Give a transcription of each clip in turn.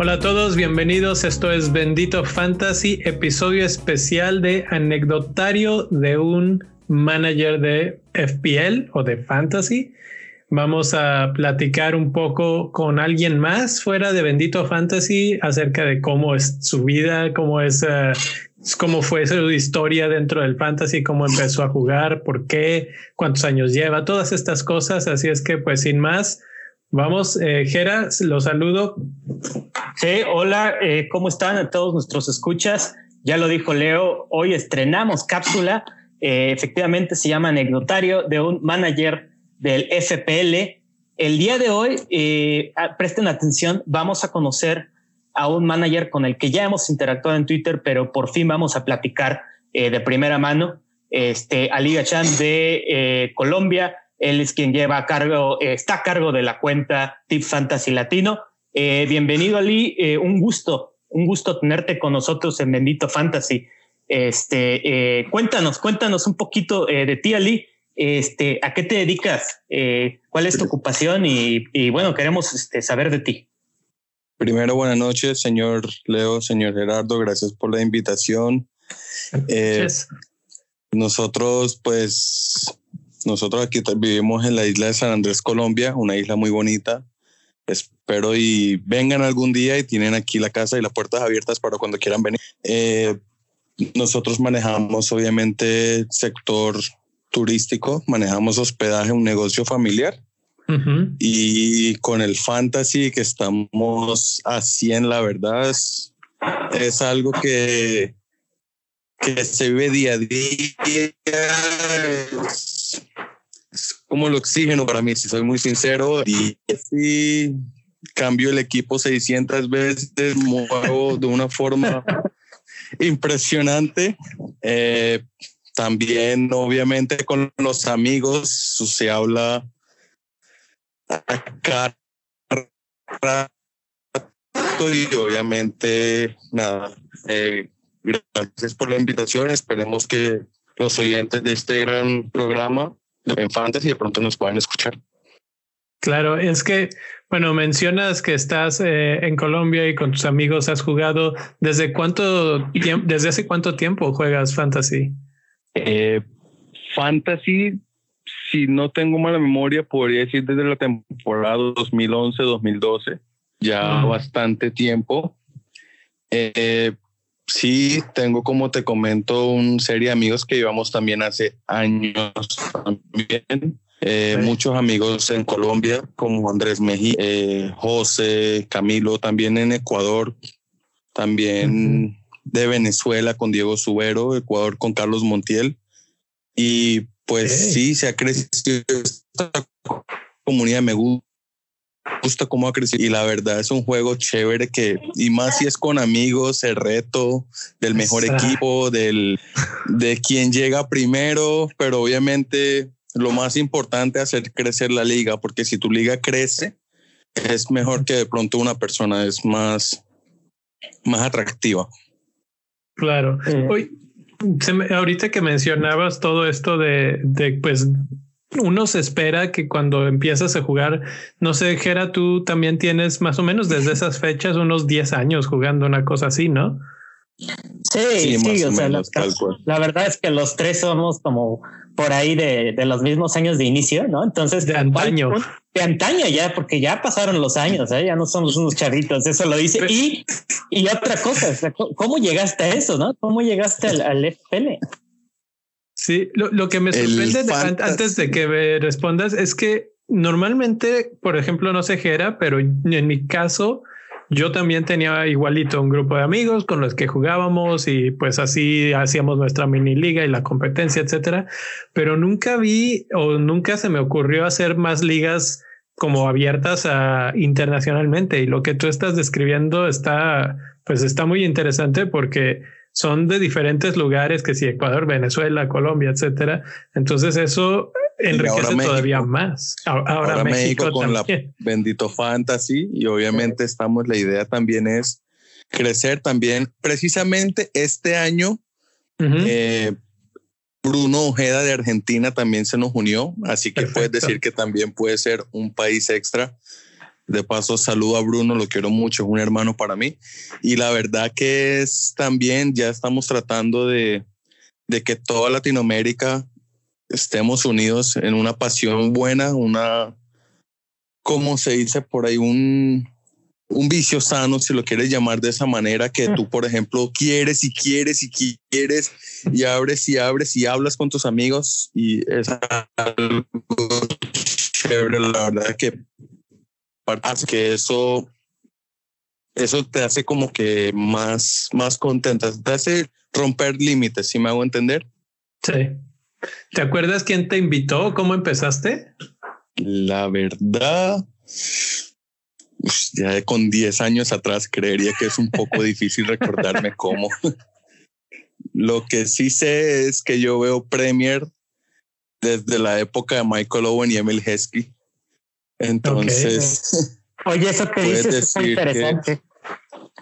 Hola a todos, bienvenidos. Esto es Bendito Fantasy, episodio especial de anecdotario de un manager de FPL o de Fantasy. Vamos a platicar un poco con alguien más fuera de Bendito Fantasy acerca de cómo es su vida, cómo es, uh, cómo fue su historia dentro del Fantasy, cómo empezó a jugar, por qué, cuántos años lleva, todas estas cosas. Así es que, pues, sin más, Vamos, eh, Jera, los saludo. Sí, hola, eh, ¿cómo están a todos nuestros escuchas? Ya lo dijo Leo, hoy estrenamos cápsula, eh, efectivamente se llama anecdotario de un manager del FPL. El día de hoy, eh, presten atención, vamos a conocer a un manager con el que ya hemos interactuado en Twitter, pero por fin vamos a platicar eh, de primera mano. Este, Ali Gachan de eh, Colombia, él es quien lleva a cargo, eh, está a cargo de la cuenta Tip Fantasy Latino. Bienvenido, Ali. Un gusto, un gusto tenerte con nosotros en Bendito Fantasy. Este, cuéntanos, cuéntanos un poquito de ti, Ali. Este, ¿a qué te dedicas? ¿Cuál es tu ocupación? Y, bueno, queremos este, saber de ti. Primero, buenas noches, señor Leo, señor Gerardo. Gracias por la invitación. nosotros, pues, nosotros aquí vivimos en la isla de San Andrés, Colombia, una isla muy bonita. Espero y vengan algún día y tienen aquí la casa y las puertas abiertas para cuando quieran venir. Eh, nosotros manejamos obviamente sector turístico, manejamos hospedaje, un negocio familiar. Y con el fantasy que estamos haciendo, la verdad, es, es algo que, que se vive día a día. Es, como el oxígeno para mí, si soy muy sincero. Y si cambio el equipo 600 veces, muevo de una forma impresionante. Eh, también, obviamente, con los amigos se habla acá y obviamente nada eh, gracias por la invitación esperemos que los oyentes de este gran programa en Fantasy de pronto nos pueden escuchar. Claro, es que, bueno, mencionas que estás eh, en Colombia y con tus amigos has jugado. ¿Desde cuánto tiempo, desde hace cuánto tiempo juegas Fantasy? Eh, fantasy, si no tengo mala memoria, podría decir desde la temporada 2011-2012, ya bastante tiempo. Eh, Sí, tengo como te comento un serie de amigos que llevamos también hace años también. Eh, muchos amigos en Colombia como Andrés Mejía, eh, José, Camilo, también en Ecuador, también de Venezuela con Diego Subero, Ecuador con Carlos Montiel. Y pues sí, se ha crecido esta comunidad, me gusta gusta cómo ha crecido y la verdad es un juego chévere que y más si es con amigos el reto del mejor equipo del de quien llega primero pero obviamente lo más importante es hacer crecer la liga porque si tu liga crece es mejor que de pronto una persona es más más atractiva. Claro. Hoy, ahorita que mencionabas todo esto de, de pues uno se espera que cuando empiezas a jugar, no sé, Jera, tú también tienes más o menos desde esas fechas unos 10 años jugando una cosa así, ¿no? Sí, sí, o, sea, la, verdad es que los tres somos como por ahí de, de los mismos años de inicio, ¿no? Entonces, de antaño. De antaño ya, porque ya pasaron los años, ¿eh? ya no somos unos chavitos, eso lo dice. Y, y otra cosa, ¿cómo llegaste a eso, no? ¿Cómo llegaste al, al FPL? Sí, lo, que me sorprende antes de que me respondas es que normalmente, por ejemplo, no sé Jera, pero en mi caso, yo también tenía igualito un grupo de amigos con los que jugábamos y pues así hacíamos nuestra mini liga y la competencia, etcétera. Pero nunca vi o nunca se me ocurrió hacer más ligas como abiertas a internacionalmente. Y lo que tú estás describiendo está, pues está muy interesante porque son de diferentes lugares, que si Ecuador, Venezuela, Colombia, etcétera. Entonces eso enriquece todavía más. Ahora, México, con la bendito fantasy y obviamente estamos, la idea también es crecer también. Precisamente este año Eh, Bruno Ojeda de Argentina también se nos unió, así que puedes decir que también puede ser un país extra. De paso, saludo a Bruno, lo quiero mucho, es un hermano para mí. Y la verdad que es también, ya estamos tratando de, de que toda Latinoamérica estemos unidos en una pasión buena, una, ¿cómo se dice por ahí? Un, un vicio sano, si lo quieres llamar de esa manera, que tú, por ejemplo, quieres y quieres y quieres y abres y abres y hablas con tus amigos y es algo chévere, la verdad que que eso eso te hace como que más más contenta, te hace romper límites, si me hago entender. Sí. ¿Te acuerdas quién te invitó? ¿Cómo empezaste? La verdad, ya con 10 años atrás creería que es un poco difícil recordarme cómo. Lo que sí sé es que yo veo Premier desde la época de Michael Owen y Emil Heskey. Entonces. Oye, eso que dices es muy interesante.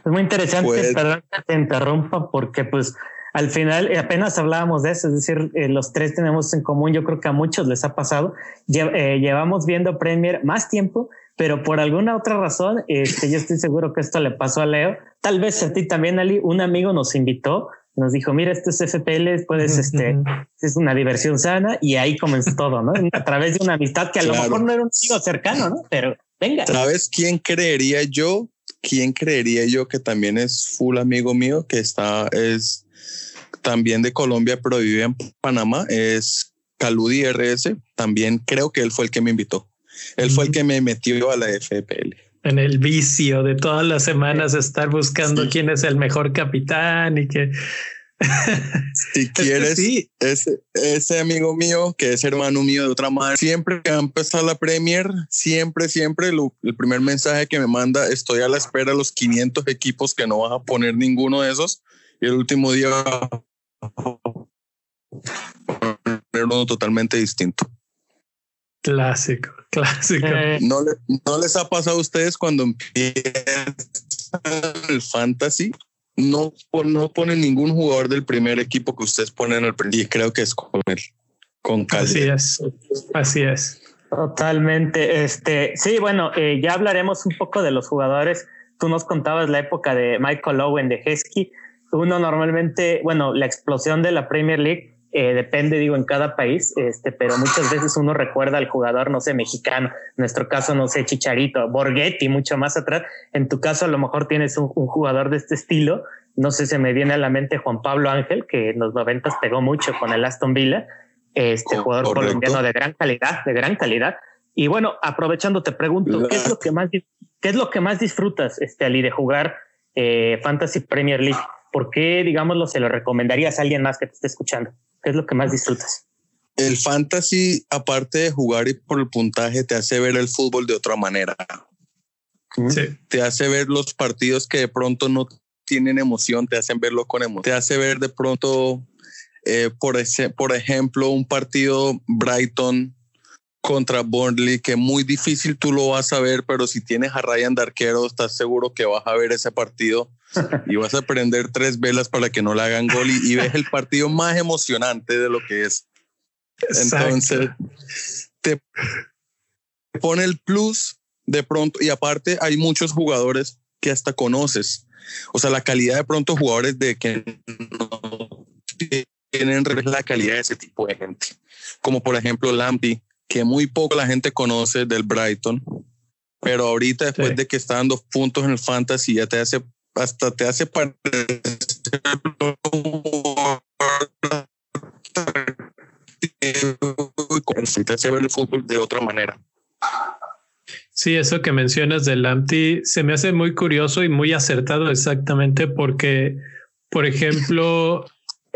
es muy interesante, perdón que te interrumpa, porque pues al final eh, apenas hablábamos de eso, es decir, eh, los tres tenemos en común, yo creo que a muchos les ha pasado, eh, llevamos viendo Premier más tiempo, pero por alguna otra razón, este, yo estoy seguro que esto le pasó a Leo, tal vez a ti también, Ali, un amigo nos invitó, nos dijo, mira, esto es FPL, puedes, este, es una diversión sana y ahí comenzó todo, ¿no? A través de una amistad que a lo mejor no era un amigo cercano, ¿no? Pero venga. ¿Sabes quién creería yo? ¿Quién creería yo que también es full amigo mío, que está, es también de Colombia, pero vive en Panamá? Es Caludi RS. También creo que él fue el que me invitó. Él fue el que me metió a la FPL. En el vicio de todas las semanas estar buscando quién es el mejor capitán y que si quieres, ese, ese amigo mío, que es hermano mío de otra madre, siempre que va a empezar la Premier, siempre, siempre el primer mensaje que me manda, estoy a la espera de los 500 equipos que no vas a poner ninguno de esos. Y el último día uno totalmente distinto. Clásico, clásico. Eh, ¿No, ¿No les ha pasado a ustedes cuando empiezan el fantasy? No, no ponen ningún jugador del primer equipo que ustedes ponen al y creo que es con él, con Así es, así es. Totalmente. Este, sí, bueno, eh, ya hablaremos un poco de los jugadores. Tú nos contabas la época de Michael Owen de Hesky. Uno normalmente, bueno, la explosión de la Premier League eh, depende, digo, en cada país, este, pero muchas veces uno recuerda al jugador, no sé, mexicano, en nuestro caso, no sé, Chicharito, Borghetti, mucho más atrás. En tu caso, a lo mejor tienes un, jugador de este estilo. No sé, se me viene a la mente Juan Pablo Ángel, que en los noventas pegó mucho con el Aston Villa, este jugador colombiano de gran calidad, de gran calidad. Y bueno, aprovechando, te pregunto, ¿qué es lo que más, qué es lo que más disfrutas, este, Ali, de jugar eh, Fantasy Premier League? ¿Por qué, digámoslo, se lo recomendarías a alguien más que te esté escuchando? ¿Qué es lo que más disfrutas? El fantasy, aparte de jugar y por el puntaje, te hace ver el fútbol de otra manera. Te hace ver los partidos que de pronto no tienen emoción, te hacen verlo con emoción. Te hace ver de pronto, eh, por, ese, por ejemplo, un partido Brighton contra Burnley, que muy difícil tú lo vas a ver, pero si tienes a Ryan de arquero, estás seguro que vas a ver ese partido y vas a prender tres velas para que no le hagan gol y, ves el partido más emocionante de lo que es. Entonces, te pone el plus de pronto y aparte hay muchos jugadores que hasta conoces. O sea, la calidad de pronto jugadores de que no tienen la calidad de ese tipo de gente. Como por ejemplo Lampy, que muy poco la gente conoce del Brighton, pero ahorita después de que está dando puntos en el fantasy ya te hace hasta te hace parecer te hace ver el fútbol de otra manera. Sí, eso que mencionas del Lamptey se me hace muy curioso y muy acertado exactamente porque, por ejemplo,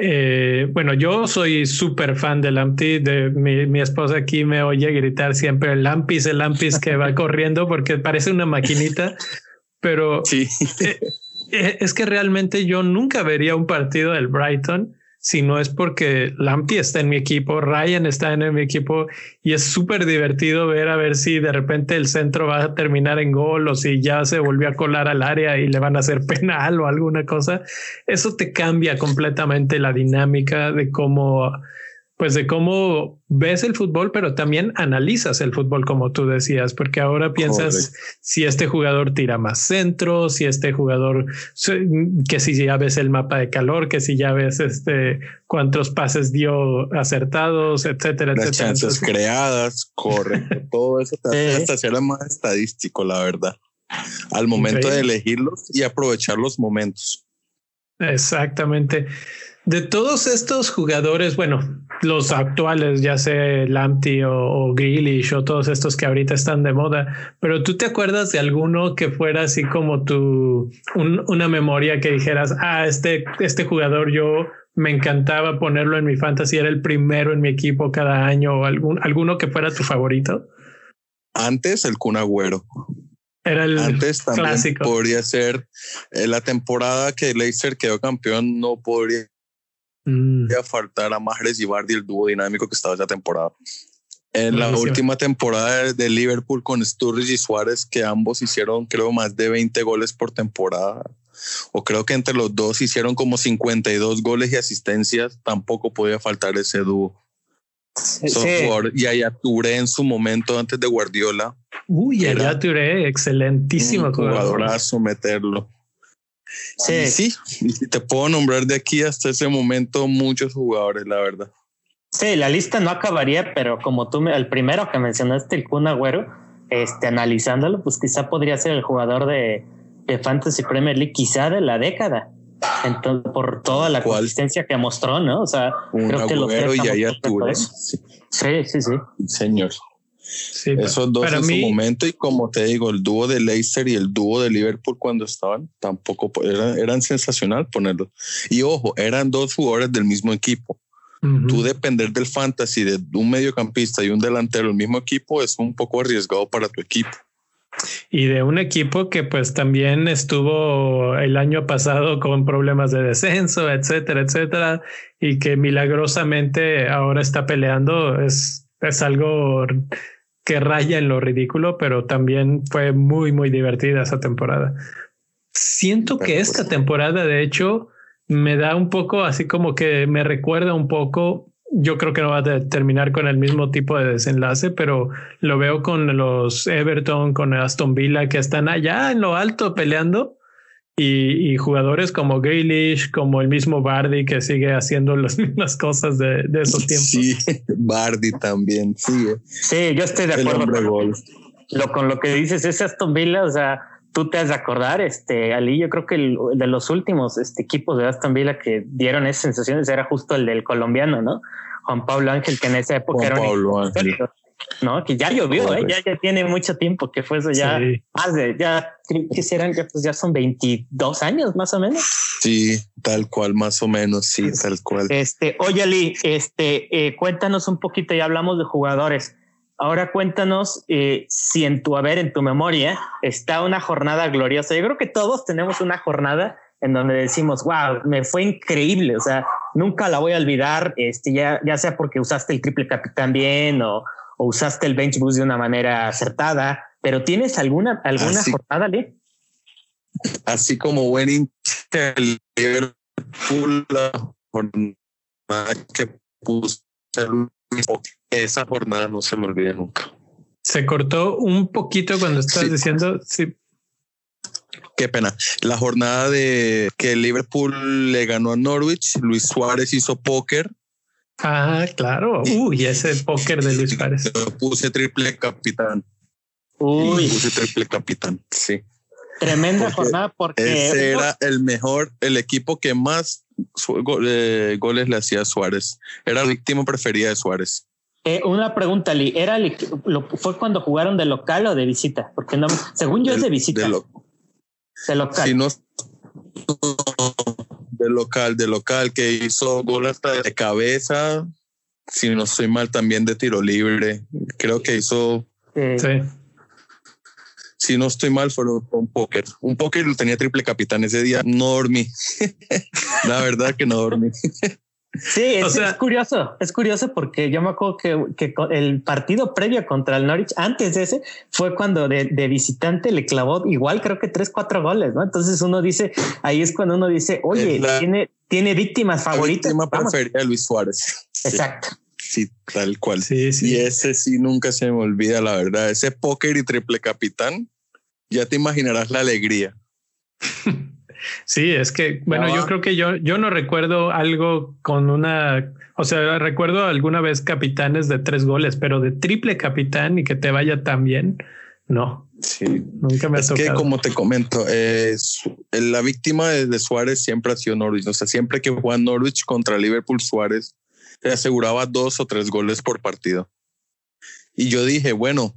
eh, bueno, yo soy súper fan del Lamptey. De mi, mi, esposa aquí me oye gritar siempre el Lampis, el Lampis que va corriendo porque parece una maquinita. Pero sí. Eh, eh, es que realmente yo nunca vería un partido del Brighton si no es porque Lampy está en mi equipo, Ryan está en mi equipo y es súper divertido ver a ver si de repente el centro va a terminar en gol o si ya se volvió a colar al área y le van a hacer penal o alguna cosa. Eso te cambia completamente la dinámica de cómo pues de cómo ves el fútbol, pero también analizas el fútbol, como tú decías, porque ahora piensas si este jugador tira más centro, si este jugador, que si ya ves el mapa de calor, que si ya ves este cuántos pases dio acertados, etcétera, Las etcétera. chances creadas, correcto, todo eso te hace hasta ser más estadístico, la verdad, al momento de elegirlos y aprovechar los momentos. Exactamente. De todos estos jugadores, bueno, los actuales, ya sea Lamptey o, o Grealish o todos estos que ahorita están de moda, pero tú te acuerdas de alguno que fuera así como tu un, una memoria que dijeras, ah, este, este jugador yo me encantaba ponerlo en mi fantasy, era el primero en mi equipo cada año o algún, alguno que fuera tu favorito? Antes el Kun Agüero. Era el Antes también clásico. podría ser eh, la temporada que Leicester quedó campeón, no podría Mm. faltar a Mahrez y Bardi, el dúo dinámico que estaba esa temporada. En la última temporada de Liverpool con Sturridge y Suárez, que ambos hicieron, creo, más de 20 goles por temporada, o creo que entre los dos hicieron como 52 goles y asistencias, tampoco podía faltar ese dúo. Sí. Software. Y allá Touré en su momento antes de Guardiola, Uy, allá Touré, excelentísimo jugadorazo meterlo. Sí. Sí, te puedo nombrar de aquí hasta ese momento muchos jugadores, la verdad. Sí, la lista no acabaría, pero como tú, me- el primero que mencionaste, el Kun Agüero, este, analizándolo, pues quizá podría ser el jugador de, de Fantasy Premier League, quizá de la década. Entonces, por toda la ¿Cuál? consistencia que mostró, ¿no? O sea, Un creo que tres y. Sí, Sí, sí, sí. señor. Sí, Esos dos en mí, su momento y como te digo, el dúo de Leicester y el dúo de Liverpool cuando estaban, tampoco po- eran, eran sensacional ponerlos. Y ojo, eran dos jugadores del mismo equipo. ujú. Tú depender del fantasy de un mediocampista y un delantero del mismo equipo es un poco arriesgado para tu equipo. Y de un equipo que pues también estuvo el año pasado con problemas de descenso, etcétera, etcétera, y que milagrosamente ahora está peleando, es, es algo que raya en lo ridículo, pero también fue muy, muy divertida esa temporada. Siento que Pero, esta pues, temporada, de hecho, me da un poco así como que me recuerda un poco. Yo creo que no va a terminar con el mismo tipo de desenlace, pero lo veo con los Everton, con Aston Villa, que están allá en lo alto peleando. Y, y jugadores como Grealish, como el mismo Bardi, que sigue haciendo las mismas cosas de, de esos tiempos. Sí, Bardi también, sí. Sí, yo estoy de acuerdo con, gol. lo, con lo que dices. Ese Aston Villa, o sea, tú te has de acordar, este, Ali, yo creo que el, de los últimos este, equipos de Aston Villa que dieron esas sensaciones era justo el del colombiano, ¿no? Juan Pablo Ángel, que en esa época Juan era un Pablo Ángel. histórico, ¿no? Que ya llovió, ¿eh? ya, ya tiene mucho tiempo que fue eso ya, Sí. más de, ya, que serán, ya, pues ya son 22 años más o menos. Sí, tal cual, más o menos, sí, tal cual. Este, oye, Ali, este, eh, cuéntanos un poquito, ya hablamos de jugadores. Ahora cuéntanos eh, si en tu haber, en tu memoria, está una jornada gloriosa. Yo creo que todos tenemos una jornada en donde decimos, wow, me fue increíble. O sea, nunca la voy a olvidar, este, ya, ya sea porque usaste el triple capitán bien o, o usaste el bench boost de una manera acertada. Pero ¿tienes alguna, alguna Ah, sí. jornada, Ali? Así como buen hincha Liverpool, la jornada que puse esa jornada no se me olvida nunca. Se cortó un poquito cuando estás Sí. diciendo, sí, Qué pena. La jornada de que el Liverpool le ganó a Norwich, Luis Suárez hizo póker. Ah, claro. Uy, ese póker de Luis Suárez. Yo puse triple capitán. Uy, Puse triple capitán. Sí. tremenda Porque jornada porque Ese hubo- era el mejor, el equipo que más eh, goles le hacía a Suárez. Era la víctima preferida de Suárez. Eh, una pregunta, Lee. ¿Era el lo, ¿Fue cuando jugaron de local o de visita? Porque no, según yo es de visita. De, lo- de local. si no de local, de local, que hizo gol hasta de cabeza. Si no estoy mal, también de tiro libre. Creo que hizo, Sí. si no estoy mal, fue un póker. Un póker lo tenía triple capitán ese día. No dormí. La verdad que no dormí. Sí, es, curioso, es curioso porque yo me acuerdo que, que, el partido previo contra el Norwich, antes de ese, fue cuando de, visitante le clavó igual, creo que tres, cuatro goles, ¿no? Entonces uno dice, ahí es cuando uno dice, oye, tiene, tiene víctimas favoritas. Víctima preferida Luis Suárez. Exacto. Sí, tal cual. Sí, sí. Y ese sí nunca se me olvida, la verdad. Ese póker y triple capitán, ya te imaginarás la alegría. Sí, es que, bueno, yo creo que yo, yo no recuerdo algo con una, o sea, recuerdo alguna vez capitanes de tres goles, pero de triple capitán y que te vaya tan bien, no. Sí, nunca me ha es que como te comento, es la víctima de, Suárez siempre ha sido Norwich. O sea, siempre que juega Norwich contra Liverpool, Suárez se aseguraba dos o tres goles por partido. Y yo dije, bueno,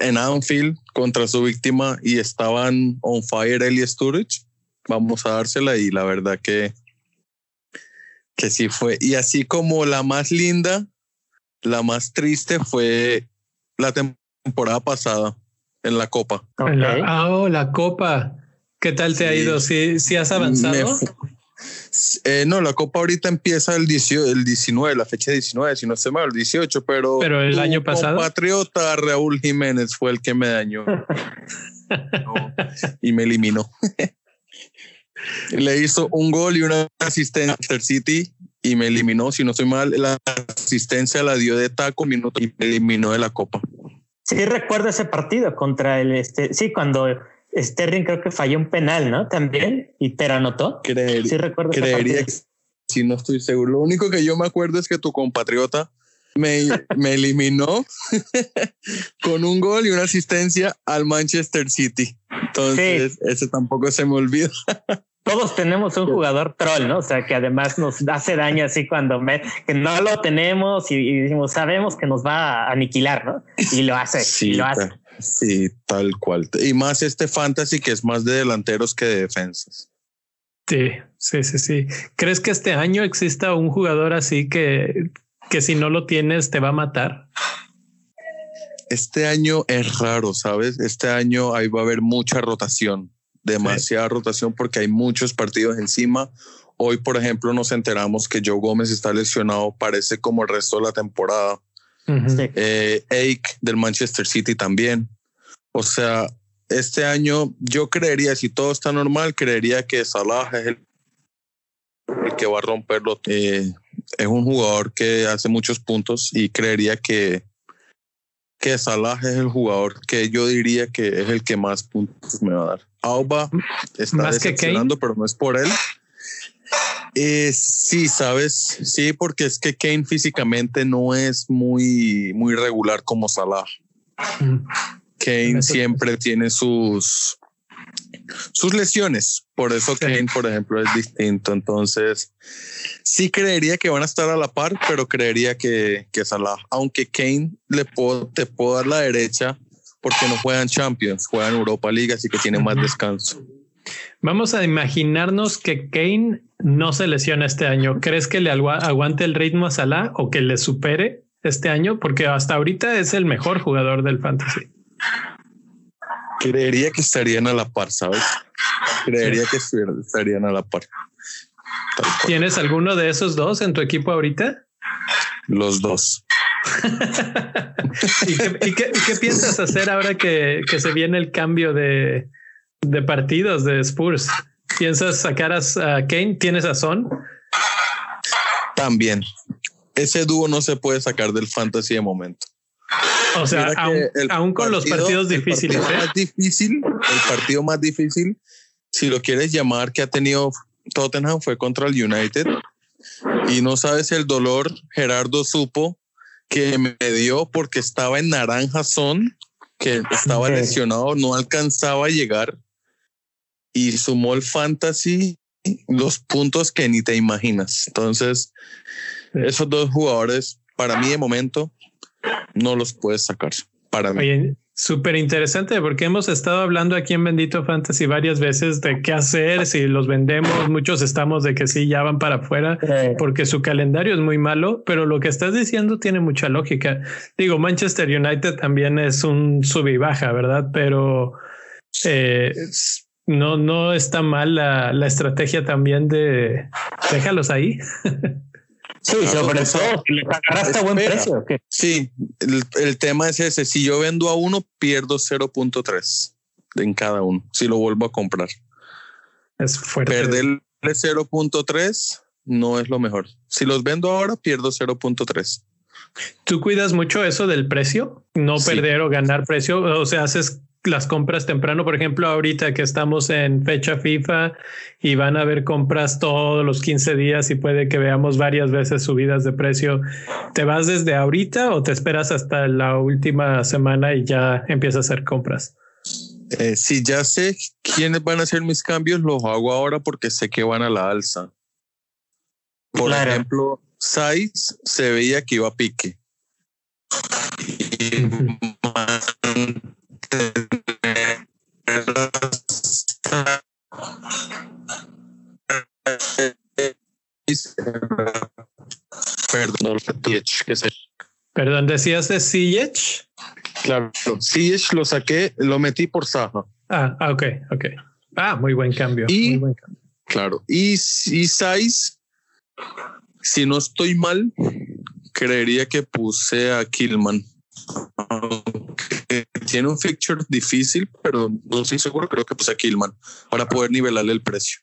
en Anfield contra su víctima y estaban on fire él y Sturridge, vamos a dársela y la verdad que, que sí fue. Y así como la más linda, la más triste fue la temporada pasada en la Copa. Ah, oh, la Copa. ¿Qué tal te ha ido? ¿Sí, ¿Sí, has avanzado? Eh, no, la Copa ahorita empieza el, 19, la fecha 19, si no se mal, el 18, pero. Pero el año pasado. Patriota Raúl Jiménez fue el que me dañó y me eliminó. Le hizo un gol y una asistencia al City y me eliminó. Si no estoy mal, la asistencia la dio de taco minuto y me eliminó de la Copa. Sí, recuerdo ese partido contra el este. Sí, cuando Sterling creo que falló un penal, ¿no? También, y pero anotó. sí, recuerdo. Creería que sí, no estoy seguro. Lo único que yo me acuerdo es que tu compatriota me, me eliminó con un gol y una asistencia al Manchester City. Entonces, ese tampoco se me olvida. Todos tenemos un jugador troll, ¿no? O sea, que además nos hace daño así cuando me, que no lo tenemos y, decimos, sabemos que nos va a aniquilar, ¿no? Y lo hace, sí, y lo hace. Sí, tal cual. Y más este fantasy que es más de delanteros que de defensas. Sí, sí, sí, sí. ¿Crees que este año exista un jugador así que, que si no lo tienes te va a matar? Este año es raro, ¿sabes? Este año ahí va a haber mucha rotación, demasiada rotación porque hay muchos partidos encima. Hoy, por ejemplo, nos enteramos que Joe Gómez está lesionado, parece como el resto de la temporada. Uh del Manchester City también. O sea, este año yo creería, si todo está normal, creería que Salah es el, el que va a romperlo. Eh, es un jugador que hace muchos puntos y creería que que Salah es el jugador que yo diría que es el que más puntos me va a dar. Auba está ¿Más decepcionando, pero no es por él. Eh, sí, sabes, sí, porque es que Kane físicamente no es muy, muy regular como Salah. Kane siempre tiene sus, sus lesiones. Por eso Kane, por ejemplo, es distinto. Entonces, sí creería que van a estar a la par, pero creería que, que Salah, aunque Kane le puedo, te puedo dar la derecha porque no juegan Champions, juegan Europa League, así que tiene más descanso. Vamos a imaginarnos que Kane no se lesiona este año. ¿Crees que le aguante el ritmo a Salah o que le supere este año? Porque hasta ahorita es el mejor jugador del fantasy. Creería que estarían a la par, ¿sabes? Creería que estarían a la par. ¿Tienes alguno de esos dos en tu equipo ahorita? Los dos. ¿Y, qué, piensas hacer ahora que, se viene el cambio de, partidos de Spurs? ¿Piensas sacar a, Kane? ¿Tienes a Son? También. Ese dúo no se puede sacar del fantasy de momento. O sea, aún, con los partidos difíciles. El ¿eh? más difícil, el partido más difícil, si lo quieres llamar, que ha tenido Tottenham fue contra el United. Y no sabes el dolor, Gerardo supo que me dio porque estaba en naranja son, que estaba lesionado, no alcanzaba a llegar. Y sumó el fantasy los puntos que ni te imaginas. Entonces, esos dos jugadores, para mí de momento, no los puedes sacar. Para mí. Súper interesante porque hemos estado hablando aquí en Bendito Fantasy varias veces de qué hacer, si los vendemos, muchos estamos de que sí, ya van para afuera porque su calendario es muy malo, pero lo que estás diciendo tiene mucha lógica. Digo, Manchester United también es un sub y baja, ¿verdad? Pero eh, no, no está mal la, la estrategia también de déjalos ahí. Sí, sobre todo, le agarraste a buen precio. Sí, el, tema es ese. Si yo vendo a uno, pierdo 0.3 en cada uno. Si lo vuelvo a comprar. Es fuerte. Perderle 0.3 no es lo mejor. Si los vendo ahora, pierdo 0.3. ¿Tú cuidas mucho eso del precio? No perder o ganar precio. O sea, haces las compras temprano, por ejemplo, ahorita que estamos en fecha FIFA y van a haber compras todos los 15 días y puede que veamos varias veces subidas de precio, ¿te vas desde ahorita o te esperas hasta la última semana y ya empiezas a hacer compras? Eh, si ya sé quiénes van a hacer mis cambios, los hago ahora porque sé que van a la alza. Por ejemplo, Saiz se veía que iba a pique. Perdón, Perdón, decías de Siege. Claro, Siege lo saqué, lo metí por Saja. Ah, ah, ok, ok. Ah, muy buen cambio. Y, muy buen cambio. Claro, y, y Size, si no estoy mal, creería que puse a Killman tiene un fixture difícil, pero no estoy seguro, creo que pues a Killman para poder nivelarle el precio.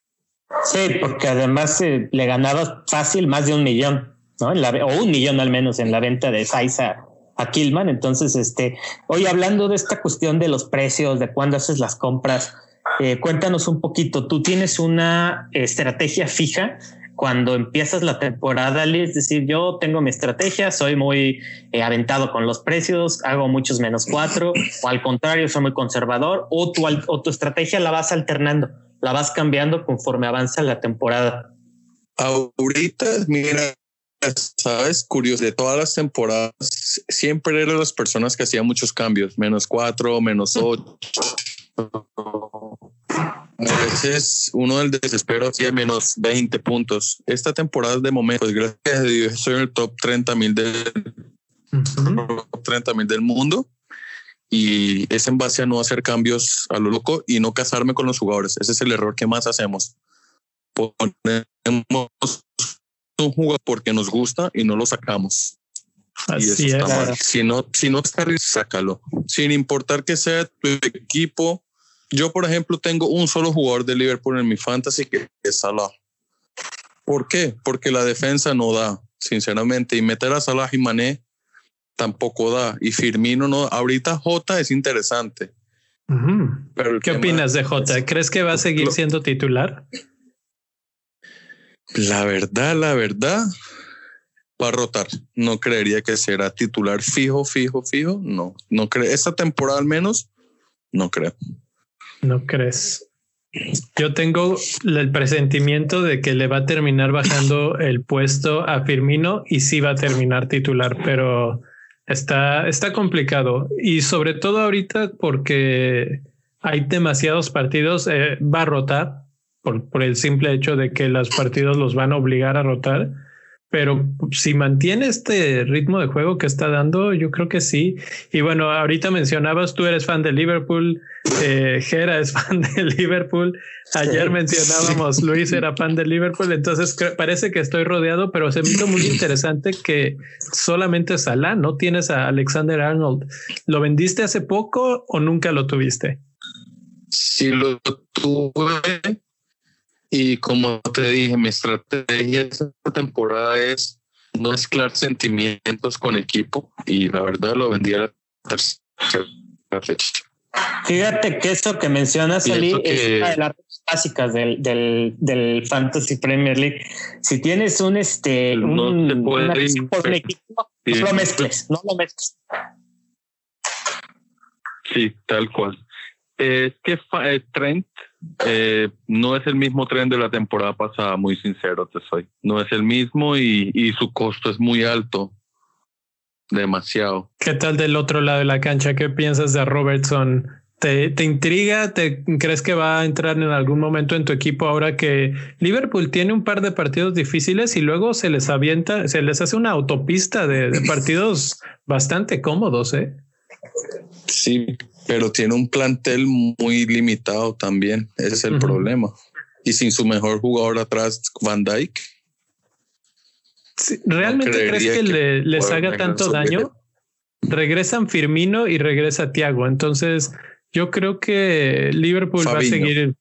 Sí, porque además eh, le ganaba fácil más de un millón, ¿no? En la, o un millón al menos en la venta de Saiza a Killman. Entonces, este, hoy hablando de esta cuestión de los precios, de cuándo haces las compras, eh, cuéntanos un poquito. Tú tienes una estrategia fija cuando empiezas la temporada, es decir, yo tengo mi estrategia, soy muy eh, aventado con los precios, hago muchos menos cuatro, o al contrario, soy muy conservador, o tu, o tu estrategia la vas alternando, la vas cambiando conforme avanza la temporada. Ahorita, mira, sabes, curioso, de todas las temporadas, siempre eran las personas que hacían muchos cambios, menos cuatro, menos ocho. A veces uno del desespero hacía menos 20 puntos. Esta temporada de momento, pues gracias a Dios, estoy en el top 30 mil del, 30 mil del mundo y es en base a no hacer cambios a lo loco y no casarme con los jugadores. Ese es el error que más hacemos. Ponemos un jugador porque nos gusta y no lo sacamos. Así y eso está mal. Si no, si no está, sácalo. Sin importar que sea tu equipo, yo, por ejemplo, tengo un solo jugador de Liverpool en mi fantasy que es Salah. ¿Por qué? Porque la defensa no da, sinceramente. Y meter a Salah y Mané tampoco da. Y Firmino no. Ahorita Jota es interesante. ¿Qué opinas de Jota? ¿Crees que va a seguir siendo titular? La verdad, la verdad, va a rotar. No creería que será titular fijo, fijo, fijo. No, no creo. Esta temporada al menos, no creo. ¿No crees? Yo tengo el presentimiento de que le va a terminar bajando el puesto a Firmino y sí va a terminar titular, pero está, está complicado. Y sobre todo ahorita porque hay demasiados partidos, eh, va a rotar por, por el simple hecho de que los partidos los van a obligar a rotar pero si mantiene este ritmo de juego que está dando, yo creo que sí. Y bueno, ahorita mencionabas, tú eres fan de Liverpool, eh, Gera es fan de Liverpool, ayer mencionábamos, Luis era fan de Liverpool, entonces parece que estoy rodeado, pero se me hizo muy interesante que solamente Salah, no tienes a Alexander Arnold. ¿Lo vendiste hace poco o nunca lo tuviste? Sí, lo tuve y como te dije, mi estrategia esta temporada es no mezclar sentimientos con equipo y la verdad lo vendí a la tercera fecha. Fíjate que eso que mencionas, Ali, es una de las básicas del, del, del, Fantasy Premier League. Si tienes un este no un, equipo, no lo mezcles, no lo mezcles. Sí, tal cual. Es que eh, Trent eh, no es el mismo tren de la temporada pasada, muy sincero te soy. No es el mismo y, y, su costo es muy alto. Demasiado. ¿Qué tal del otro lado de la cancha? ¿Qué piensas de Robertson? ¿Te, ¿Te, intriga? ¿Te crees que va a entrar en algún momento en tu equipo ahora que Liverpool tiene un par de partidos difíciles y luego se les avienta, se les hace una autopista de, de partidos bastante cómodos, eh? Sí, pero tiene un plantel muy limitado también. Ese es el problema. Y sin su mejor jugador atrás, Van Dyke. ¿Realmente crees que, les haga tanto daño? Regresan Firmino y regresa Tiago. Entonces, yo creo que Liverpool va a seguir.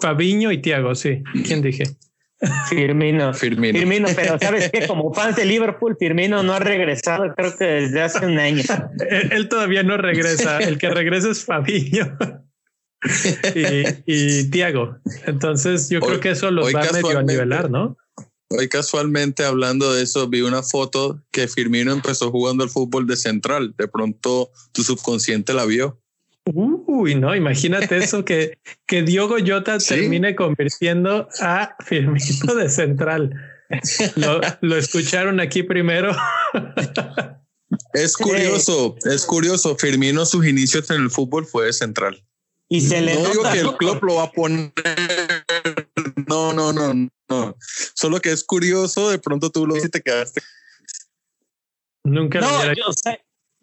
Fabiño, y Tiago, sí. ¿Quién dije? Firmino. Firmino. Firmino, pero sabes que como fans de Liverpool, Firmino no ha regresado, creo que desde hace un año. él, todavía no regresa. El que regresa es Fabiño y, y Tiago. Entonces, yo creo que eso los va medio a nivelar, ¿no? Hoy casualmente hablando de eso vi una foto que Firmino empezó jugando el fútbol de central. De pronto tu subconsciente la vio. Uy, no, imagínate eso que, que Diogo Jota termine convirtiendo a Firmino de central. Lo, lo escucharon aquí primero. Es curioso, es curioso. Firmino sus inicios en el fútbol fue de central. Y se le no digo que el club lo va a poner. No, no, no, no. Solo que es curioso, de pronto tú lo y te quedaste. Nunca no, yo,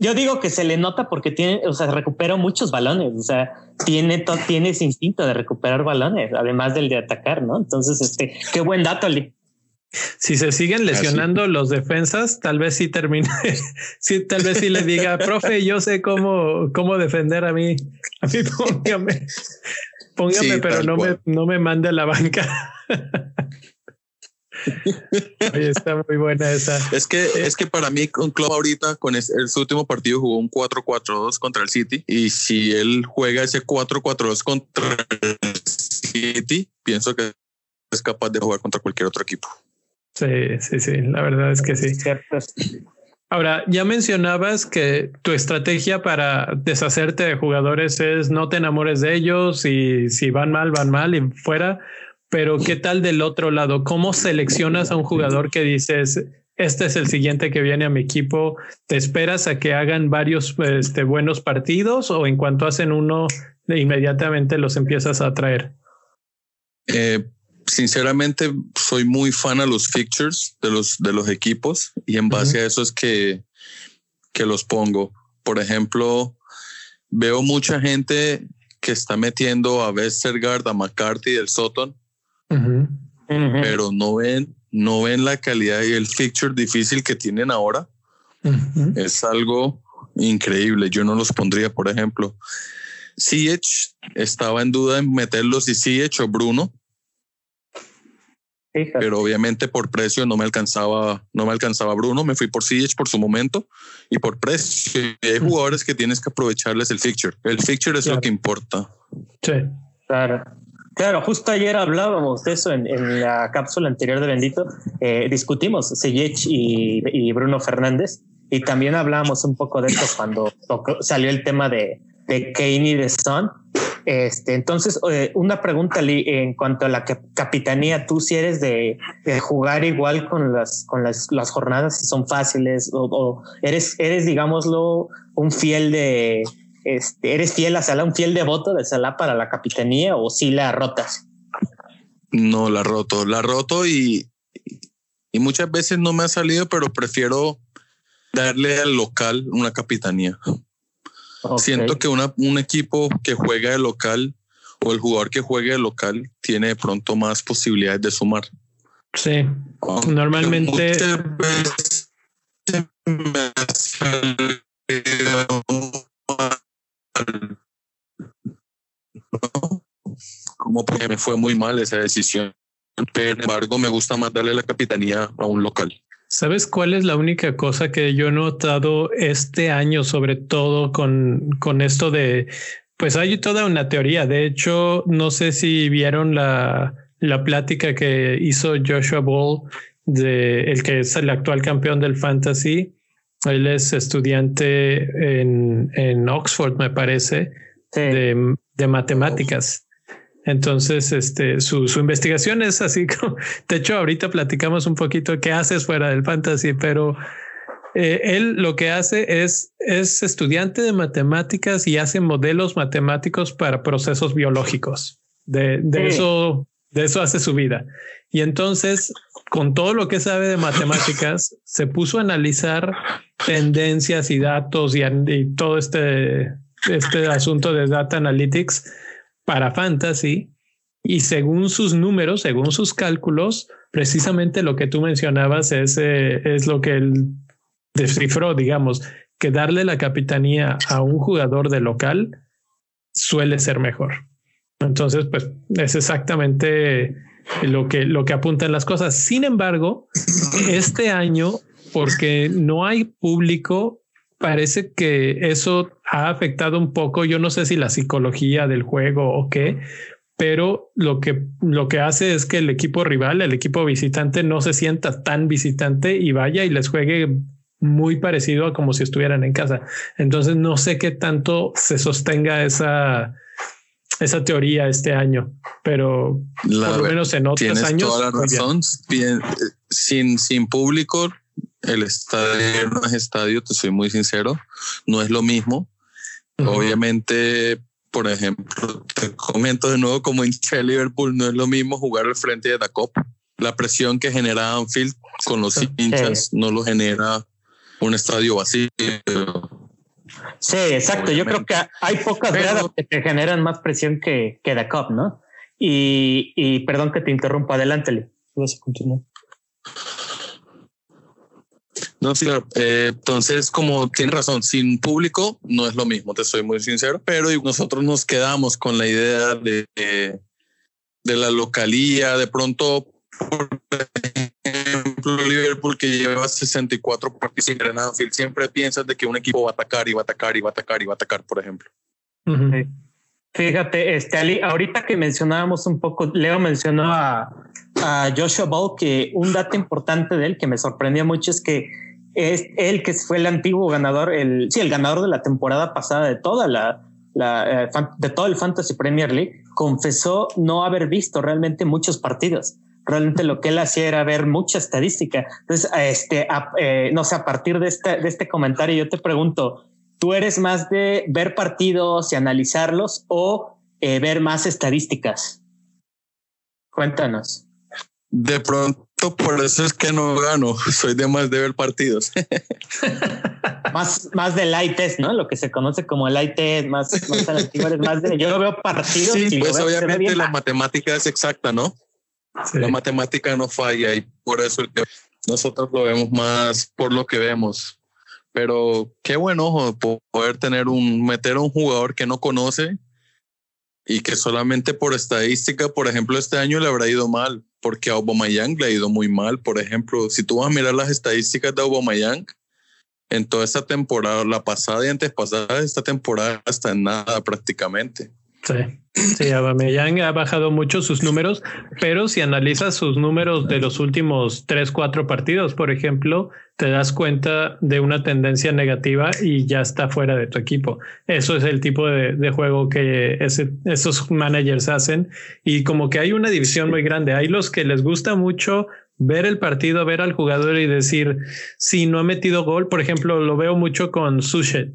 yo, digo que se le nota porque tiene, o sea, recupera muchos balones, o sea, tiene, tiene ese instinto de recuperar balones, además del de atacar, ¿no? Entonces, este, qué buen dato, Ali. Si se siguen lesionando los defensas, tal vez sí termine, sí, tal vez sí le diga, profe, yo sé cómo, cómo defender a mí, a mí póngame, póngame, pero no me, no me mande a la banca. está muy buena esa. Es que, es que para mí, un club ahorita con el, su último partido jugó un 4-4-2 contra el City. Y si él juega ese 4-4-2 contra el City, pienso que es capaz de jugar contra cualquier otro equipo. Sí, sí, sí, la verdad es que sí. Ahora, ya mencionabas que tu estrategia para deshacerte de jugadores es no te enamores de ellos y si van mal, van mal y fuera. Pero ¿qué tal del otro lado? ¿Cómo seleccionas a un jugador que dices, este es el siguiente que viene a mi equipo? ¿Te esperas a que hagan varios este, buenos partidos o en cuanto hacen uno, inmediatamente los empiezas a traer? Eh, sinceramente soy muy fan a los fixtures de los, de los equipos y en base a eso es que, que los pongo. Por ejemplo, veo mucha gente que está metiendo a Westergaard, a McCarthy del Pero no ven, no ven la calidad y el fixture difícil que tienen ahora. Es algo increíble. Yo no los pondría, por ejemplo. Siege estaba en duda en meterlos y Siege o Bruno pero obviamente por precio no me alcanzaba, no me alcanzaba Bruno, me fui por Siege por su momento y por precio. hay jugadores que tienes que aprovecharles el fixture. El fixture es lo que importa. Sí. Claro. Claro, justo ayer hablábamos de eso en, la cápsula anterior de Bendito. Eh, discutimos Siege y, Bruno Fernández y también hablábamos un poco de eso cuando salió el tema de, Kane y de Son este, entonces, eh, una pregunta en cuanto a la capitanía, tú si eres de, jugar igual con las con las, jornadas si son fáciles o, eres eres digámoslo un fiel de este, eres fiel a Salah, un fiel devoto de Salah para la capitanía o si la rotas. No, la roto, la roto y y muchas veces no me ha salido, pero prefiero darle al local una capitanía. Siento que una, un equipo que juega de local o el jugador que juegue de local tiene de pronto más posibilidades de sumar. Sí, normalmente. Como porque me fue muy mal esa decisión. Pero, embargo, me gusta más darle la capitanía a un local. ¿Sabes cuál es la única cosa que yo he notado este año, sobre todo con, con esto de, pues hay toda una teoría. De hecho, no sé si vieron la, la plática que hizo Joshua Ball, de el que es el actual campeón del fantasy. Él es estudiante en, en Oxford, me parece, de, de matemáticas. Entonces, este, su, su, investigación es así como, de hecho, ahorita platicamos un poquito qué haces fuera del fantasy, pero eh, él lo que hace es, es estudiante de matemáticas y hace modelos matemáticos para procesos biológicos. De, de eso, de eso hace su vida. Y entonces, con todo lo que sabe de matemáticas, se puso a analizar tendencias y datos y, y todo este este asunto de data analytics para fantasy y según sus números, según sus cálculos, precisamente lo que tú mencionabas es, eh, es lo que él descifró, digamos, que darle la capitanía a un jugador de local suele ser mejor. Entonces, pues es exactamente lo que, lo que apuntan las cosas. Sin embargo, este año, porque no hay público, parece que eso ha afectado un poco, yo no sé si la psicología del juego o qué, pero lo que, lo que hace es que el equipo rival, el equipo visitante, no se sienta tan visitante y vaya y les juegue muy parecido a como si estuvieran en casa. Entonces no sé qué tanto se sostenga esa, esa teoría este año, pero por lo menos en otros años. Toda la razón. sin, sin público, el estadio no es estadio, te soy muy sincero, no es lo mismo. Obviamente, por ejemplo, te comento de nuevo, como hincha de Liverpool, no es lo mismo jugar al frente de la Copa. La presión que genera Anfield con los hinchas no lo genera un estadio vacío. Sí, exacto. Yo creo que hay pocas gradas que te generan más presión que, que la Cup, ¿no? Y, y, perdón que te interrumpa, adelante. Vas a continuar. No, sí, claro. Eh, entonces, como tienes razón, sin público no es lo mismo, te soy muy sincero, pero nosotros nos quedamos con la idea de, de la localía, de pronto, por ejemplo, Liverpool que lleva 64 partidos sin Anfield, siempre piensas de que un equipo va a atacar y va a atacar y va a atacar y va a atacar, por ejemplo. Fíjate, este, Ali, ahorita que mencionábamos un poco, Leo mencionó a, a Joshua Ball, que un dato importante de él que me sorprendió mucho es que es él que fue el antiguo ganador, el, sí, el ganador de la temporada pasada de toda la, la eh, de todo el Fantasy Premier League, confesó no haber visto realmente muchos partidos realmente lo que él hacía era ver mucha estadística. Entonces, este, eh, no sé, a partir de este, de este comentario yo te pregunto, ¿tú eres más de ver partidos y analizarlos o eh, ver más estadísticas? Cuéntanos. De pronto, por eso es que no gano. Soy de más de ver partidos. más, más de light test, ¿no? Lo que se conoce como light test, más, más, más de, yo veo partidos. Sí, pues obviamente la matemática es exacta, ¿no? La matemática no falla y por eso nosotros lo vemos más por lo que vemos. Pero qué bueno poder tener un, meter a un jugador que no conoce y que solamente por estadística, por ejemplo, este año le habrá ido mal, porque a Aubameyang le ha ido muy mal. Por ejemplo, si tú vas a mirar las estadísticas de Aubameyang, en toda esta temporada, la pasada y antes pasada, esta temporada está en nada prácticamente. Sí, sí, Aubameyang ha bajado mucho sus números, pero si analizas sus números de los últimos tres, cuatro partidos, por ejemplo, te das cuenta de una tendencia negativa y ya está fuera de tu equipo. Eso es el tipo de, juego que esos managers hacen y como que hay una división muy grande. Hay los que les gusta mucho ver el partido, ver al jugador y decir, si no ha metido gol, por ejemplo, lo veo mucho con Sushet,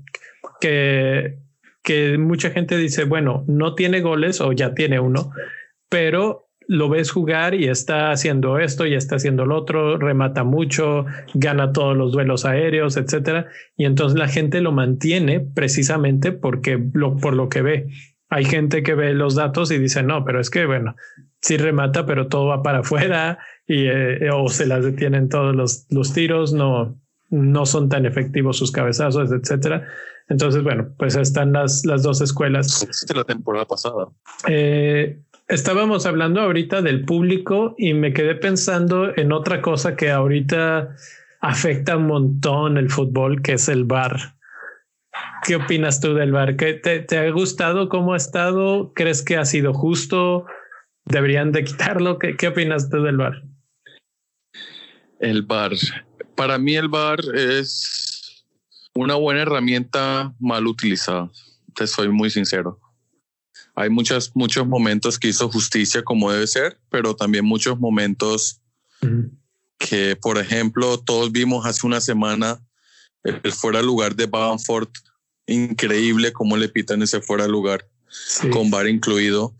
que que mucha gente dice, bueno, no tiene goles o ya tiene uno, pero lo ves jugar y está haciendo esto y está haciendo lo otro, remata mucho, gana todos los duelos aéreos, etcétera. Y entonces la gente lo mantiene precisamente porque lo, por lo que ve. Hay gente que ve los datos y dice, no, pero es que bueno, sí remata, pero todo va para afuera y eh, o se las detienen todos los, los tiros, no, no son tan efectivos sus cabezazos, etcétera. Entonces, bueno, pues están las, las dos escuelas. De la temporada pasada. Eh, estábamos hablando ahorita del público y me quedé pensando en otra cosa que ahorita afecta un montón el fútbol, que es el bar. ¿Qué opinas tú del bar? ¿Te, te ha gustado cómo ha estado? ¿Crees que ha sido justo? ¿Deberían de quitarlo? ¿Qué, qué opinas tú del bar? El bar. Para mí el bar es una buena herramienta mal utilizada. Te soy muy sincero. Hay muchos, muchos momentos que hizo justicia como debe ser, pero también muchos momentos que, por ejemplo, todos vimos hace una semana el fuera lugar de Bamford. Increíble cómo le pitan ese fuera lugar, con bar incluido.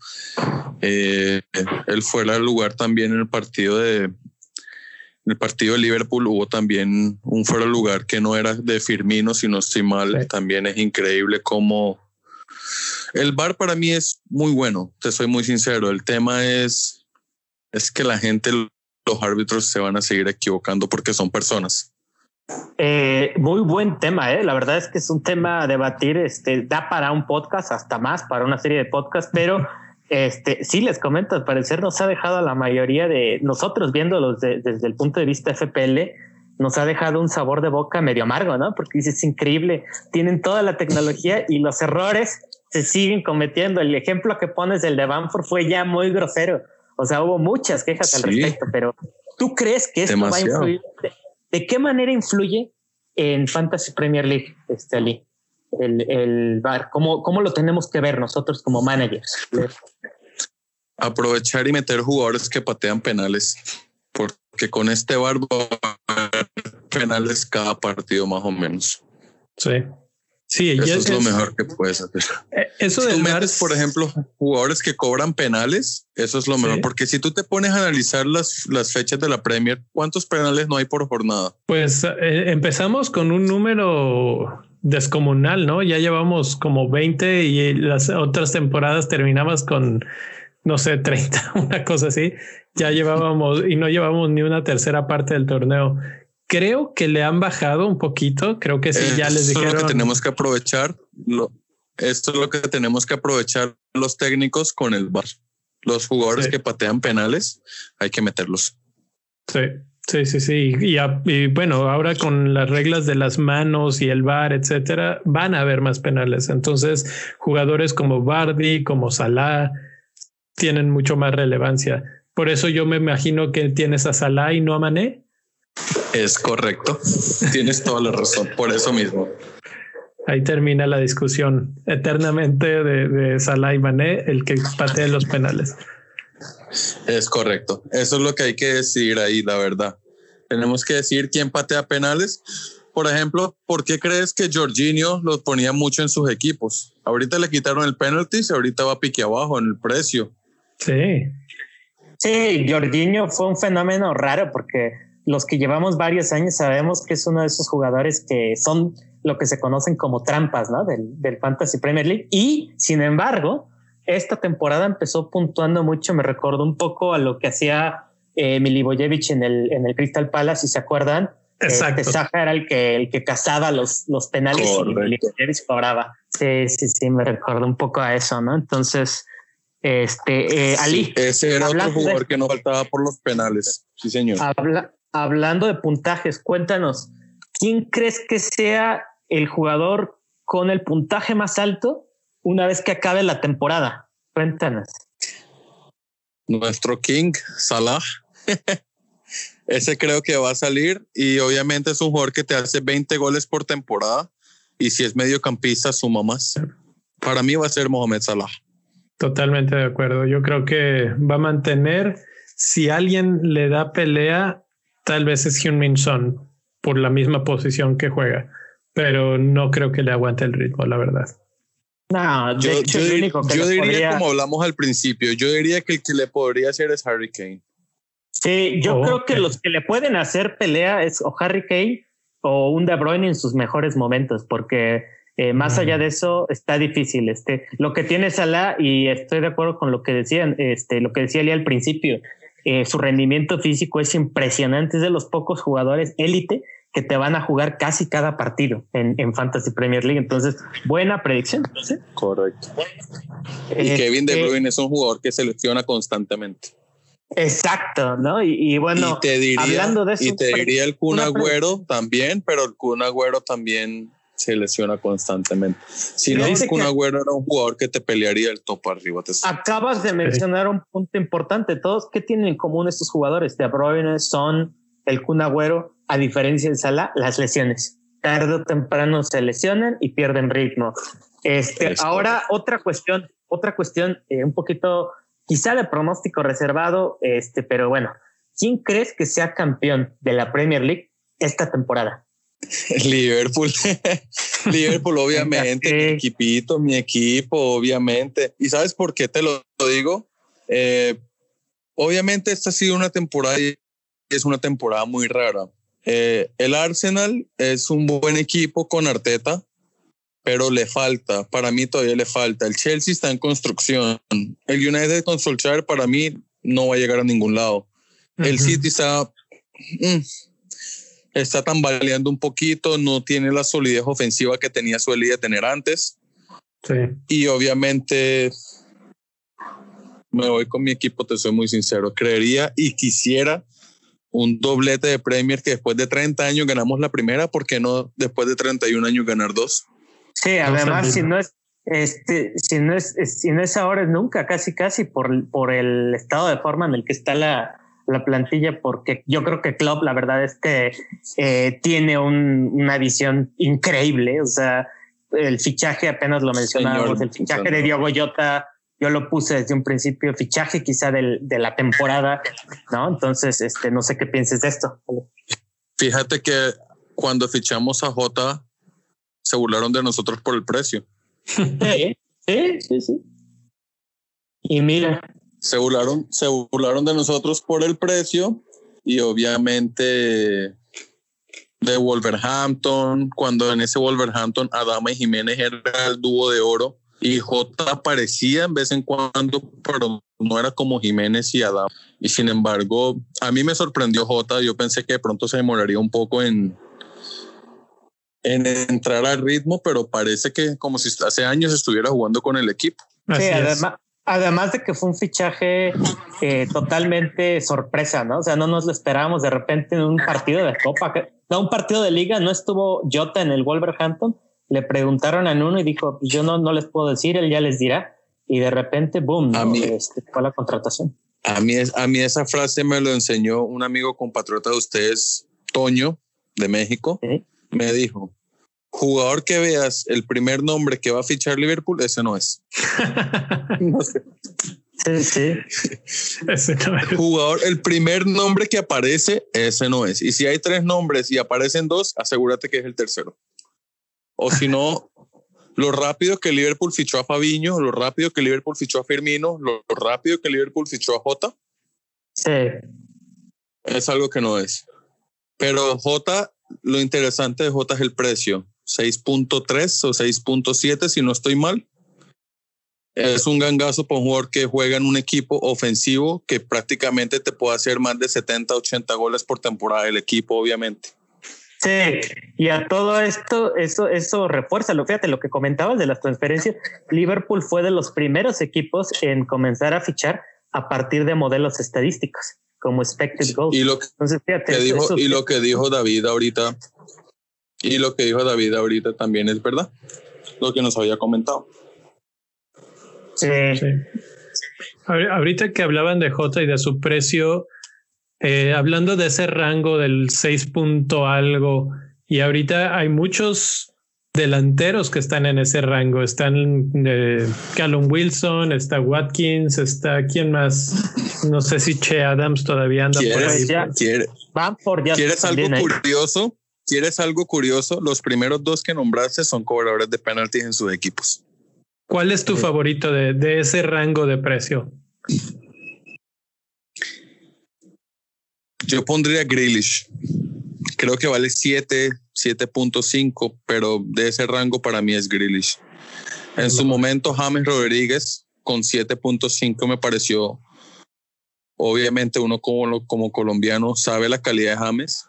Eh, el fuera lugar también en el partido de, el partido de Liverpool hubo también un fuera de lugar que no era de Firmino, sino estoy mal. También es increíble cómo, El bar para mí es muy bueno, te soy muy sincero. El tema es, es que la gente, los árbitros se van a seguir equivocando porque son personas. Eh, muy buen tema, ¿eh? la verdad es que es un tema a debatir, este, da para un podcast, hasta más para una serie de podcasts, pero este, sí les comento, al parecer nos ha dejado a la mayoría de nosotros viéndolos desde el punto de vista FPL, nos ha dejado un sabor de boca medio amargo, ¿no? Porque dices, es increíble, tienen toda la tecnología y los errores se siguen cometiendo. El ejemplo que pones del de Banford fue ya muy grosero. O sea, hubo muchas quejas al respecto, pero ¿tú crees que esto va a influir? ¿De, qué manera influye en Fantasy Premier League, este Ali? El, el bar, ¿Cómo, ¿cómo lo tenemos que ver nosotros como managers? Aprovechar y meter jugadores que patean penales, porque con este bar penales cada partido más o menos. Sí. Sí, eso es, lo mejor que puedes hacer. Eh, eso si tú metes, por ejemplo, jugadores que cobran penales, eso es lo mejor, porque si tú te pones a analizar las, las fechas de la Premier, ¿cuántos penales no hay por jornada? Pues eh, empezamos con un número descomunal, ¿no? Ya llevamos como 20 y las otras temporadas terminamos con, no sé, 30, una cosa así. Ya llevábamos y no llevamos ni una tercera parte del torneo. Creo que le han bajado un poquito. Creo que sí, ya les dijeron. Es lo que tenemos que aprovechar. Lo, esto es lo que tenemos que aprovechar los técnicos con el bar. Los jugadores que patean penales, hay que meterlos. Sí, sí, sí, sí. Y, y, bueno, ahora con las reglas de las manos y el bar, etcétera, van a haber más penales. Entonces, jugadores como Bardi, como Salah, tienen mucho más relevancia. Por eso yo me imagino que tienes a Salah y no a Mané es correcto. Tienes toda la razón. Por eso mismo. Ahí termina la discusión eternamente de, de Salah y Mané, el que patea los penales. Es correcto. Eso es lo que hay que decir ahí, la verdad. Tenemos que decir quién patea penales. Por ejemplo, ¿por qué crees que Jorginho lo ponía mucho en sus equipos? Ahorita le quitaron el penalti y ahorita va pique abajo en el precio. Sí. Sí, Jorginho fue un fenómeno raro porque los que llevamos varios años sabemos que es uno de esos jugadores que son lo que se conocen como trampas ¿no? del, del Fantasy Premier League. Y sin embargo, esta temporada empezó puntuando mucho. Me recordó un poco a lo que hacía eh, Milivojevic en el, en el Crystal Palace, si se acuerdan. Exacto. Este Saja era el que, el que cazaba los, los penales y Milivojevic cobraba. Sí, sí, sí, me recordó un poco a eso, ¿no? Entonces, este, eh, Ali. ese era otro jugador que no faltaba por los penales. Sí, señor. Habla, hablando de puntajes, cuéntanos, ¿quién crees que sea el jugador con el puntaje más alto una vez que acabe la temporada? Cuéntanos. Nuestro King, Salah. Ese creo que va a salir y obviamente es un jugador que te hace 20 goles por temporada y si es mediocampista suma más. Para mí va a ser Mohamed Salah. Totalmente de acuerdo. Yo creo que va a mantener, si alguien le da pelea, Tal vez es Hyun-Min Son por la misma posición que juega, pero no creo que le aguante el ritmo, la verdad. No, yo, diría como hablamos al principio, yo diría que el que le podría hacer es Harry Kane. Sí, yo creo que los que le pueden hacer pelea es o Harry Kane o un De Bruyne en sus mejores momentos, porque eh, más allá de eso está difícil. Este, lo que tiene Salah y estoy de acuerdo con lo que decían, este, lo que decía Ali al principio. Eh, su rendimiento físico es impresionante, es de los pocos jugadores élite que te van a jugar casi cada partido en, en Fantasy Premier League. Entonces, buena predicción. Correcto. Y Kevin De este Bruyne es un jugador que selecciona constantemente. Exacto, ¿no? Y, bueno, hablando de eso. Y te diría el Kun Agüero también, pero el Kun Agüero también se lesiona constantemente. Si no, Kun Agüero era un jugador que te pelearía el top arriba. Acabas de mencionar un punto importante. Todos, ¿qué tienen en común estos jugadores? De Bruyne, Son, el Kun Agüero, a diferencia de Salah, las lesiones. Tarde o temprano se lesionan y pierden ritmo. Este, ahora otra cuestión, otra cuestión eh, un poquito quizá de pronóstico reservado, este, pero bueno, ¿quién crees que sea campeón de la Premier League esta temporada? Liverpool, Liverpool, obviamente, mi equipito, mi equipo, obviamente. ¿Y sabes por qué te lo digo? Eh, obviamente, esta ha sido una temporada y es una temporada muy rara. Eh, el Arsenal es un buen equipo con Arteta, pero le falta, para mí todavía le falta. El Chelsea está en construcción. El United con Solskjaer para mí no va a llegar a ningún lado. El City está, mm, está tambaleando un poquito, no tiene la solidez ofensiva que tenía solía tener antes. Sí. Y obviamente me voy con mi equipo, te soy muy sincero. Creería y quisiera un doblete de Premier que después de 30 años ganamos la primera, ¿por qué no después de 31 años ganar dos? Sí, además, si no es, este, si no es, si no es ahora, es nunca, casi, casi por, por el estado de forma en el que está la, la plantilla, porque yo creo que Klopp, la verdad es que eh, tiene un, una visión increíble. O sea, el fichaje, apenas lo mencionábamos, el fichaje de Diogo Jota, yo lo puse desde un principio, fichaje quizá del, de la temporada, ¿no? Entonces, este, no sé qué pienses de esto. Fíjate que cuando fichamos a Jota, se burlaron de nosotros por el precio. Sí, sí, sí. Y mira. Se burlaron, se burlaron de nosotros por el precio y obviamente de Wolverhampton, cuando en ese Wolverhampton Adama y Jiménez era el dúo de oro y J aparecía en vez en cuando, pero no era como Jiménez y Adama. Y sin embargo, a mí me sorprendió J, yo pensé que de pronto se demoraría un poco en, en entrar al ritmo, pero parece que como si hace años estuviera jugando con el equipo. Sí, además, además, de que fue un fichaje eh, totalmente sorpresa, ¿no? O sea, no nos lo esperábamos de repente en un partido de Copa, no, un partido de liga, no estuvo Jota en el Wolverhampton, le preguntaron a Nuno y dijo, pues yo no, no les puedo decir, él ya les dirá. Y de repente, boom, a mí, este, fue la contratación. A mí, a mí esa frase me lo enseñó un amigo compatriota de ustedes, Toño, de México. Me dijo, jugador que veas el primer nombre que va a fichar Liverpool, ese no es. no sé. Sí, sí. ese no es. Jugador, el primer nombre que aparece, ese no es. Y si hay tres nombres y aparecen dos, asegúrate que es el tercero. O si no, lo rápido que Liverpool fichó a Fabiño, lo rápido que Liverpool fichó a Firmino, lo rápido que Liverpool fichó a Jota. Sí. Es algo que no es. Pero Jota, lo interesante de Jota es el precio. 6.3 o 6.7 si no estoy mal. Es un gangazo para un jugador que juega en un equipo ofensivo que prácticamente te puede hacer más de 70, 80 goles por temporada el equipo, obviamente. Sí, y a todo esto, eso, eso refuerza, lo fíjate, lo que comentabas de las transferencias. Liverpool fue de los primeros equipos en comenzar a fichar a partir de modelos estadísticos, como expected goals. Y lo que, Entonces, fíjate, dijo, y lo que dijo David ahorita, y lo que dijo David ahorita también es verdad, lo que nos había comentado. Sí. Ahorita que hablaban de J y de su precio, eh, hablando de ese rango del 6 punto algo, y ahorita hay muchos delanteros que están en ese rango. Están eh, Callum Wilson, está Watkins, está quién más. No sé si Che Adams todavía anda por ahí. ¿Quieres algo curioso? ¿Quieres algo curioso? Los primeros dos que nombraste son cobradores de penaltis en sus equipos. ¿Cuál es tu favorito de, de ese rango de precio? Yo pondría Grealish. Creo que vale 7, 7.5, pero de ese rango para mí es Grealish. En su momento, James Rodríguez con 7.5 me pareció. Obviamente, uno como, como colombiano sabe la calidad de James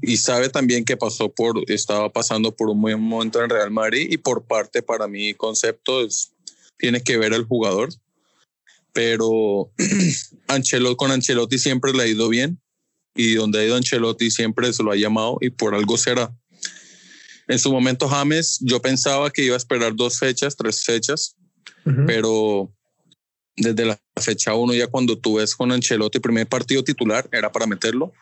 y sabe también que pasó por, estaba pasando por un buen momento en Real Madrid y por parte para mi concepto es, tiene que ver el jugador. Pero Ancelotti, con Ancelotti siempre le ha ido bien y donde ha ido Ancelotti siempre se lo ha llamado y por algo será. En su momento James, yo pensaba que iba a esperar dos fechas, tres fechas, pero desde la fecha uno ya cuando tú ves con Ancelotti primer partido titular era para meterlo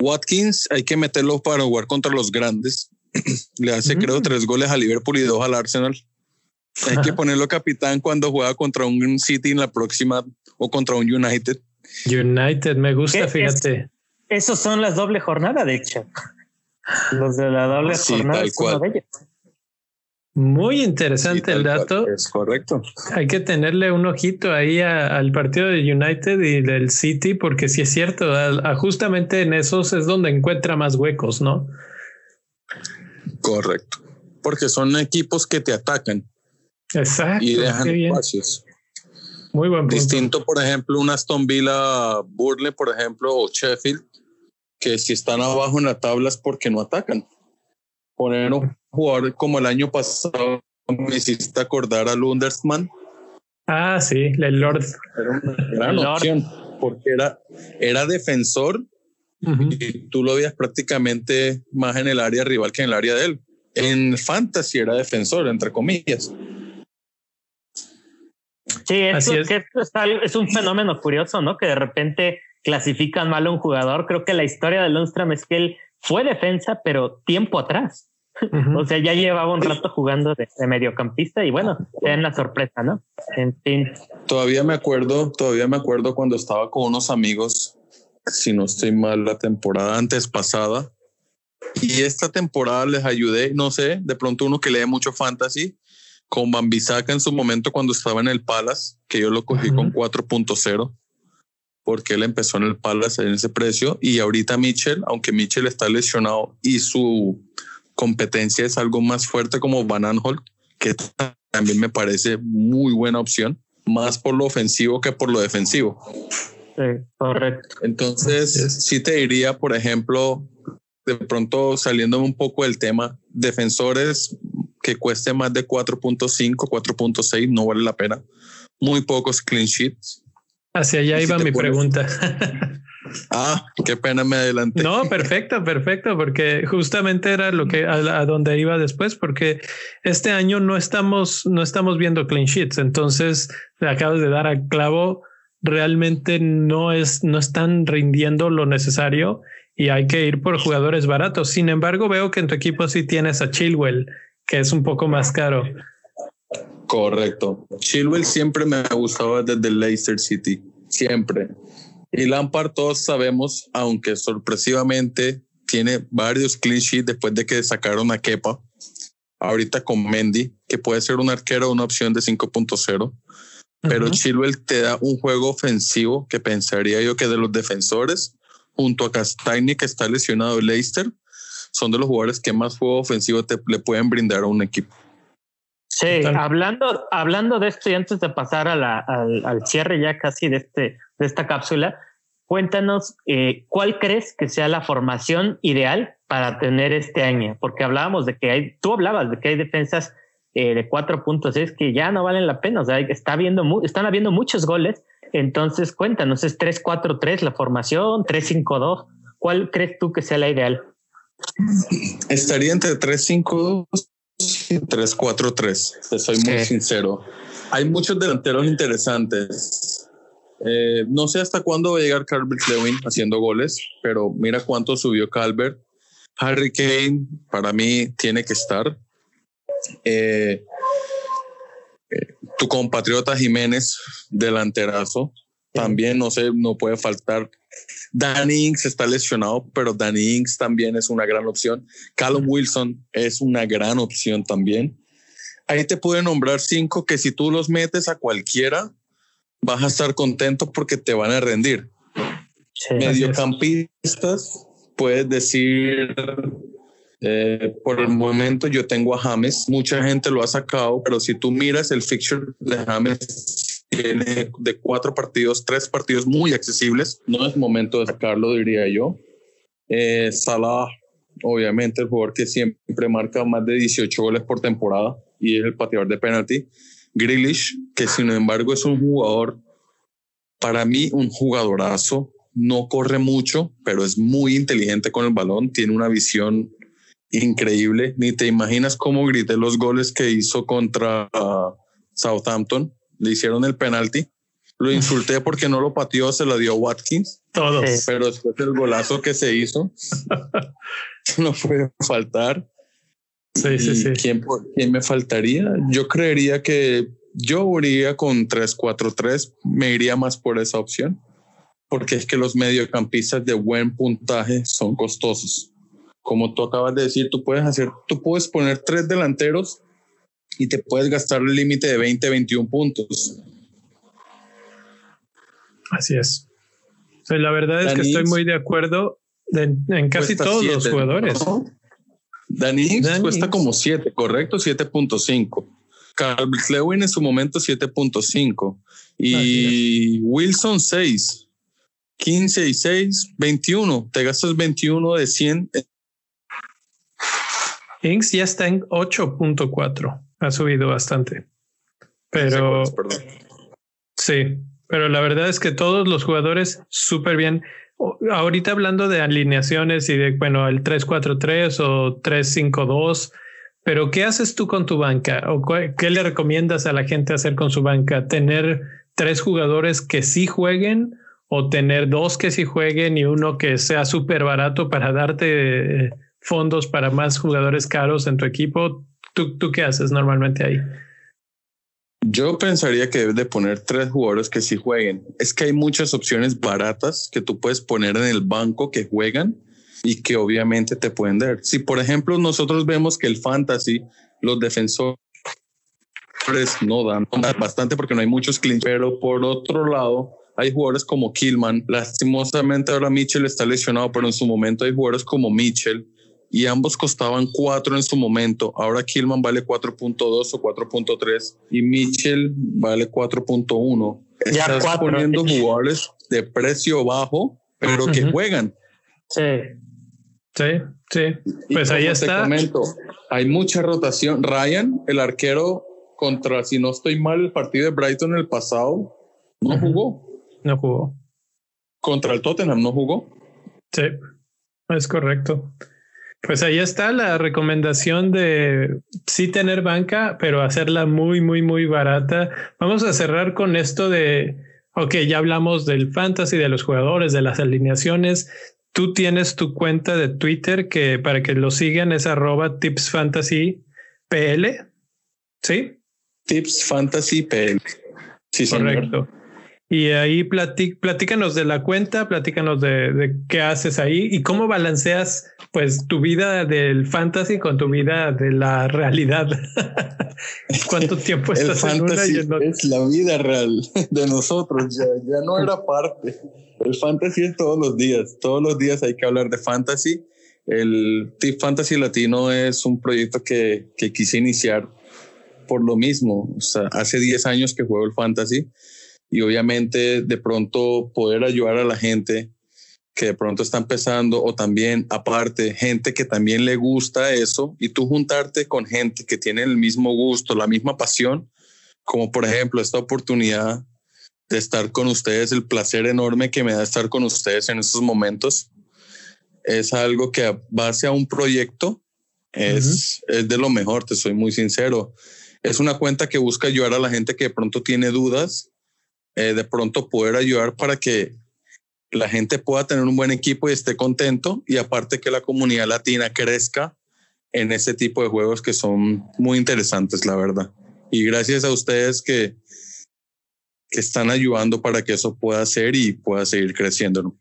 Watkins hay que meterlo para jugar contra los grandes. Le hace, creo, tres goles a Liverpool y dos al Arsenal. Hay que ponerlo capitán cuando juega contra un City en la próxima o contra un United. United, me gusta, fíjate. Esos son las doble jornada, de hecho. Los de la doble jornada. Muy interesante el dato. Es correcto. Hay que tenerle un ojito ahí al partido de United y del City, porque si es cierto, justamente en esos es donde encuentra más huecos, ¿no? Correcto. porque son equipos que te atacan. Exacto. Y dejan espacios. Muy buen punto. Distinto, por ejemplo, un Aston Villa, Burley, por ejemplo, o Sheffield, que si están abajo en la tabla es porque no atacan. Poner un jugador como el año pasado me hiciste acordar a Lundersman. Ah, sí, el Lord. Era una gran opción, porque era, era defensor y tú lo veías prácticamente más en el área rival que en el área de él. En Fantasy era defensor, entre comillas. Sí, es. es. un fenómeno curioso, ¿no? Que de repente clasifican mal a un jugador. Creo que la historia de Lundstrom es que él fue defensa, pero tiempo atrás. o sea, ya llevaba un rato jugando de, mediocampista y bueno, en la sorpresa, ¿no? En fin. Todavía me acuerdo, todavía me acuerdo cuando estaba con unos amigos, si no estoy mal, la temporada antes pasada. Y esta temporada les ayudé, no sé, de pronto uno que lee mucho fantasy, con Bambisaka en su momento cuando estaba en el Palace, que yo lo cogí con 4.0 porque él empezó en el Palace en ese precio y ahorita Mitchell, aunque Mitchell está lesionado y su competencia es algo más fuerte como Van Aanholt, que también me parece muy buena opción, más por lo ofensivo que por lo defensivo. Sí, correcto. Entonces, sí te diría, por ejemplo, de pronto saliendo un poco del tema, defensores que cueste más de 4.5, 4.6, no vale la pena. Muy pocos clean sheets. Hacia allá iba mi pregunta. Ah, qué pena me adelanté. No, perfecto, perfecto, porque justamente era lo que a, donde iba después, porque este año no estamos, no estamos viendo clean sheets. Entonces, te acabas de dar al clavo. Realmente no es, no están rindiendo lo necesario y hay que ir por jugadores baratos. Sin embargo, veo que en tu equipo sí tienes a Chilwell, que es un poco más caro. Correcto. Chilwell siempre me ha gustado desde el Leicester City, siempre. Y Lampard todos sabemos, aunque sorpresivamente tiene varios clean sheets después de que sacaron a Kepa, ahorita con Mendy, que puede ser un arquero una opción de 5.0. Pero Chilwell te da un juego ofensivo que pensaría yo que de los defensores, junto a Castagne, que está lesionado de Leicester, son de los jugadores que más juego ofensivo te, le pueden brindar a un equipo. Sí, hablando, hablando de esto y antes de pasar a la, al, cierre ya casi de, este, de esta cápsula, cuéntanos eh, cuál crees que sea la formación ideal para tener este año, porque hablábamos de que hay, tú hablabas de que hay defensas eh, de 4.6 que ya no valen la pena, o sea, está viendo, están habiendo muchos goles, entonces cuéntanos, ¿es 3-4-3 la formación, 3-5-2? ¿Cuál crees tú que sea la ideal? Estaría entre 3-5-2 3-4-3, te soy muy sincero. Hay muchos delanteros interesantes. Eh, no sé hasta cuándo va a llegar Calvert Lewin haciendo goles, pero mira cuánto subió Calvert. Harry Kane, para mí, tiene que estar. Eh, eh, tu compatriota Jiménez, delanterazo, también no sé, no puede faltar. Danny Inks está lesionado, pero Danny Inks también es una gran opción. Callum Wilson es una gran opción también. Ahí te puede nombrar cinco que si tú los metes a cualquiera, vas a estar contento porque te van a rendir. Mediocampistas, puedes decir, eh, por el momento yo tengo a James, mucha gente lo ha sacado, pero si tú miras el fixture de James tiene de cuatro partidos, tres partidos muy accesibles. No es momento de sacarlo, diría yo. Eh, Salah, obviamente, el jugador que siempre marca más de 18 goles por temporada y es el pateador de penalti. Grealish, que sin embargo es un jugador, para mí, un jugadorazo. No corre mucho, pero es muy inteligente con el balón. Tiene una visión increíble. Ni te imaginas cómo grité los goles que hizo contra uh, Southampton le hicieron el penalti. Lo insulté porque no lo pateó, se lo dio Watkins. Todos. Pero después del golazo que se hizo, no puede faltar. Sí, sí, sí. ¿quién, ¿Quién me faltaría? Yo creería que yo iría con 3-4-3, me iría más por esa opción, porque es que los mediocampistas de buen puntaje son costosos. Como tú acabas de decir, tú puedes hacer, tú puedes poner tres delanteros y te puedes gastar el límite de 20, 21 puntos. Así es. la verdad es que estoy muy de acuerdo en, casi todos los jugadores. Danny cuesta como 7, correcto, 7.5. Carl Lewin en su momento 7.5 y Wilson 6. 15 y 6, 21. Te gastas 21 de 100. Inks ya está en 8.4. Ha subido bastante. Pero sí, pero la verdad es que todos los jugadores súper bien. Ahorita hablando de alineaciones y de, bueno, el 3-4-3 o 3-5-2, pero ¿qué haces tú con tu banca? ¿O qué le recomiendas a la gente hacer con su banca? ¿Tener tres jugadores que sí jueguen o tener dos que sí jueguen y uno que sea súper barato para darte fondos para más jugadores caros en tu equipo? ¿Tú, ¿Tú qué haces normalmente ahí? Yo pensaría que debes de poner tres jugadores que sí jueguen. Es que hay muchas opciones baratas que tú puedes poner en el banco que juegan y que obviamente te pueden dar. Si por ejemplo nosotros vemos que el fantasy, los defensores no dan bastante porque no hay muchos clean, pero por otro lado hay jugadores como Killman. Lastimosamente ahora Mitchell está lesionado, pero en su momento hay jugadores como Mitchell y ambos costaban 4 en su momento. Ahora Killman vale 4.2 o 4.3 y Mitchell vale 4.1. Estás poniendo jugadores de precio bajo, pero que juegan. Sí. Sí, sí. Pues ahí está. Comento, hay mucha rotación. Ryan, el arquero contra, si no estoy mal, el partido de Brighton el pasado, no jugó. No jugó. Contra el Tottenham no jugó. Sí, es correcto. Pues ahí está la recomendación de sí tener banca, pero hacerla muy, muy, muy barata. Vamos a cerrar con esto de, ok, ya hablamos del fantasy, de los jugadores, de las alineaciones. Tú tienes tu cuenta de Twitter que para que lo sigan es arroba tips fantasy PL. ¿Sí? Tips fantasy PL. Sí, Correcto. Y ahí platícanos de la cuenta, platícanos de, qué haces ahí y cómo balanceas pues tu vida del fantasy con tu vida de la realidad. ¿Cuánto tiempo estás en una y en otra? Es la vida real de nosotros, ya, ya no era parte. El fantasy es todos los días, todos los días hay que hablar de fantasy. El Tip Fantasy Latino es un proyecto que, que quise iniciar por lo mismo. O sea, hace 10 años que juego el fantasy y obviamente de pronto poder ayudar a la gente que de pronto está empezando o también aparte gente que también le gusta eso y tú juntarte con gente que tiene el mismo gusto, la misma pasión, como por ejemplo esta oportunidad de estar con ustedes, el placer enorme que me da estar con ustedes en estos momentos, es algo que a base a un proyecto es, es de lo mejor, te soy muy sincero. Es una cuenta que busca ayudar a la gente que de pronto tiene dudas eh, de pronto poder ayudar para que la gente pueda tener un buen equipo y esté contento y aparte que la comunidad latina crezca en ese tipo de juegos que son muy interesantes, la verdad. Y gracias a ustedes que, que están ayudando para que eso pueda ser y pueda seguir creciendo.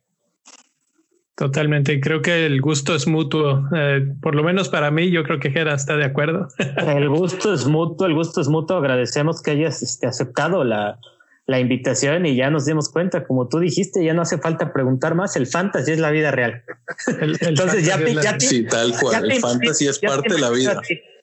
Totalmente, creo que el gusto es mutuo, eh, por lo menos para mí, yo creo que Gera está de acuerdo. el gusto es mutuo, el gusto es mutuo, agradecemos que hayas este, aceptado la, la invitación y ya nos dimos cuenta, como tú dijiste, ya no hace falta preguntar más, el fantasy es la vida real. Entonces ya te, ya sí, tal cual, el fantasy es parte de la vida.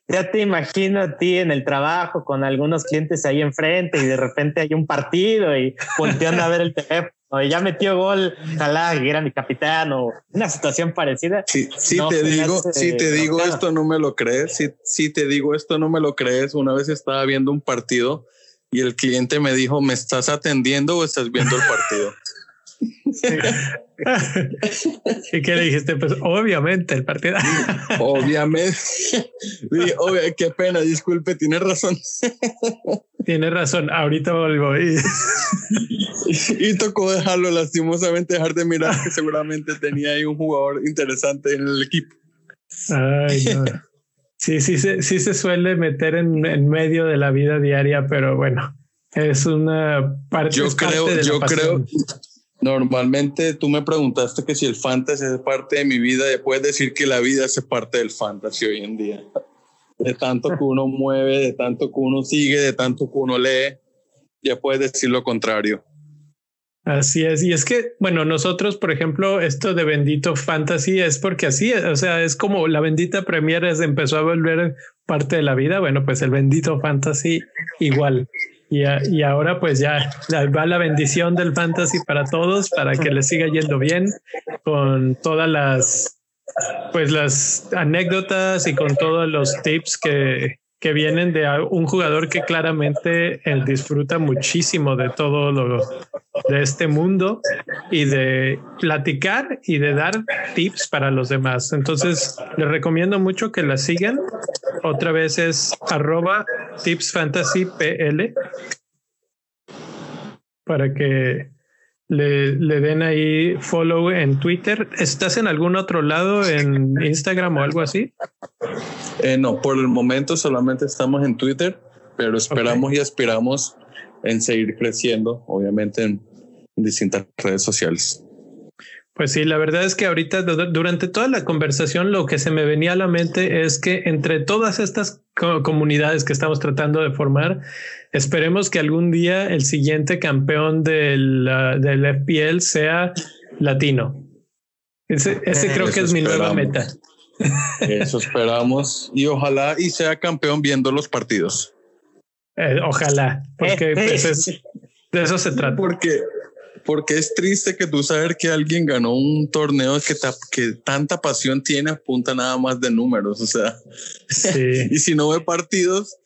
ya te imagino a ti en el trabajo con algunos clientes ahí enfrente y de repente hay un partido y volteando a ver el teléfono y ya metió gol, ojalá que era mi capitán o una situación parecida. Sí, sí te digo, si te digo esto no me lo crees, si, si te digo esto no me lo crees, una vez estaba viendo un partido y el cliente me dijo, ¿me estás atendiendo o estás viendo el partido? ¿Y qué le dijiste? Pues obviamente el partido. obviamente. qué pena, disculpe, tiene razón. Tiene razón, ahorita vuelvo. Y... y tocó dejarlo, lastimosamente, dejar de mirar que seguramente tenía ahí un jugador interesante en el equipo. Ay, no. Sí, sí, sí, sí se suele meter en, en, medio de la vida diaria, pero bueno, es una parte. Yo creo, de yo creo. Normalmente tú me preguntaste que si el fantasy es parte de mi vida, puedes decir que la vida es parte del fantasy hoy en día. De tanto que uno mueve, de tanto que uno sigue, de tanto que uno lee, ya puedes decir lo contrario. Así es. Y es que, bueno, nosotros, por ejemplo, esto de Bendito Fantasy es porque así, o sea, es como la bendita Premier empezó a volver parte de la vida. Bueno, pues el Bendito Fantasy igual. Y, y ahora pues ya va la bendición del fantasy para todos, para que les siga yendo bien con todas las, pues las anécdotas y con todos los tips que, que vienen de un jugador que claramente él disfruta muchísimo de todo lo de este mundo y de platicar y de dar tips para los demás. Entonces les recomiendo mucho que la sigan. Otra vez es arroba tipsfantasypl para que le, le, den ahí follow en Twitter. ¿Estás en algún otro lado, en Instagram o algo así? Eh, no, por el momento solamente estamos en Twitter, pero esperamos y aspiramos en seguir creciendo, obviamente en distintas redes sociales. Pues sí, la verdad es que ahorita durante toda la conversación lo que se me venía a la mente es que entre todas estas comunidades que estamos tratando de formar, esperemos que algún día el siguiente campeón del, del FPL sea latino. Ese, ese creo que es mi nueva meta. Eso esperamos y ojalá y sea campeón viendo los partidos. Eh, ojalá, porque pues, de eso se trata. Porque porque es triste que tú saber que alguien ganó un torneo que, que tanta pasión tiene apunta nada más de números, o sea, y si no ve partidos,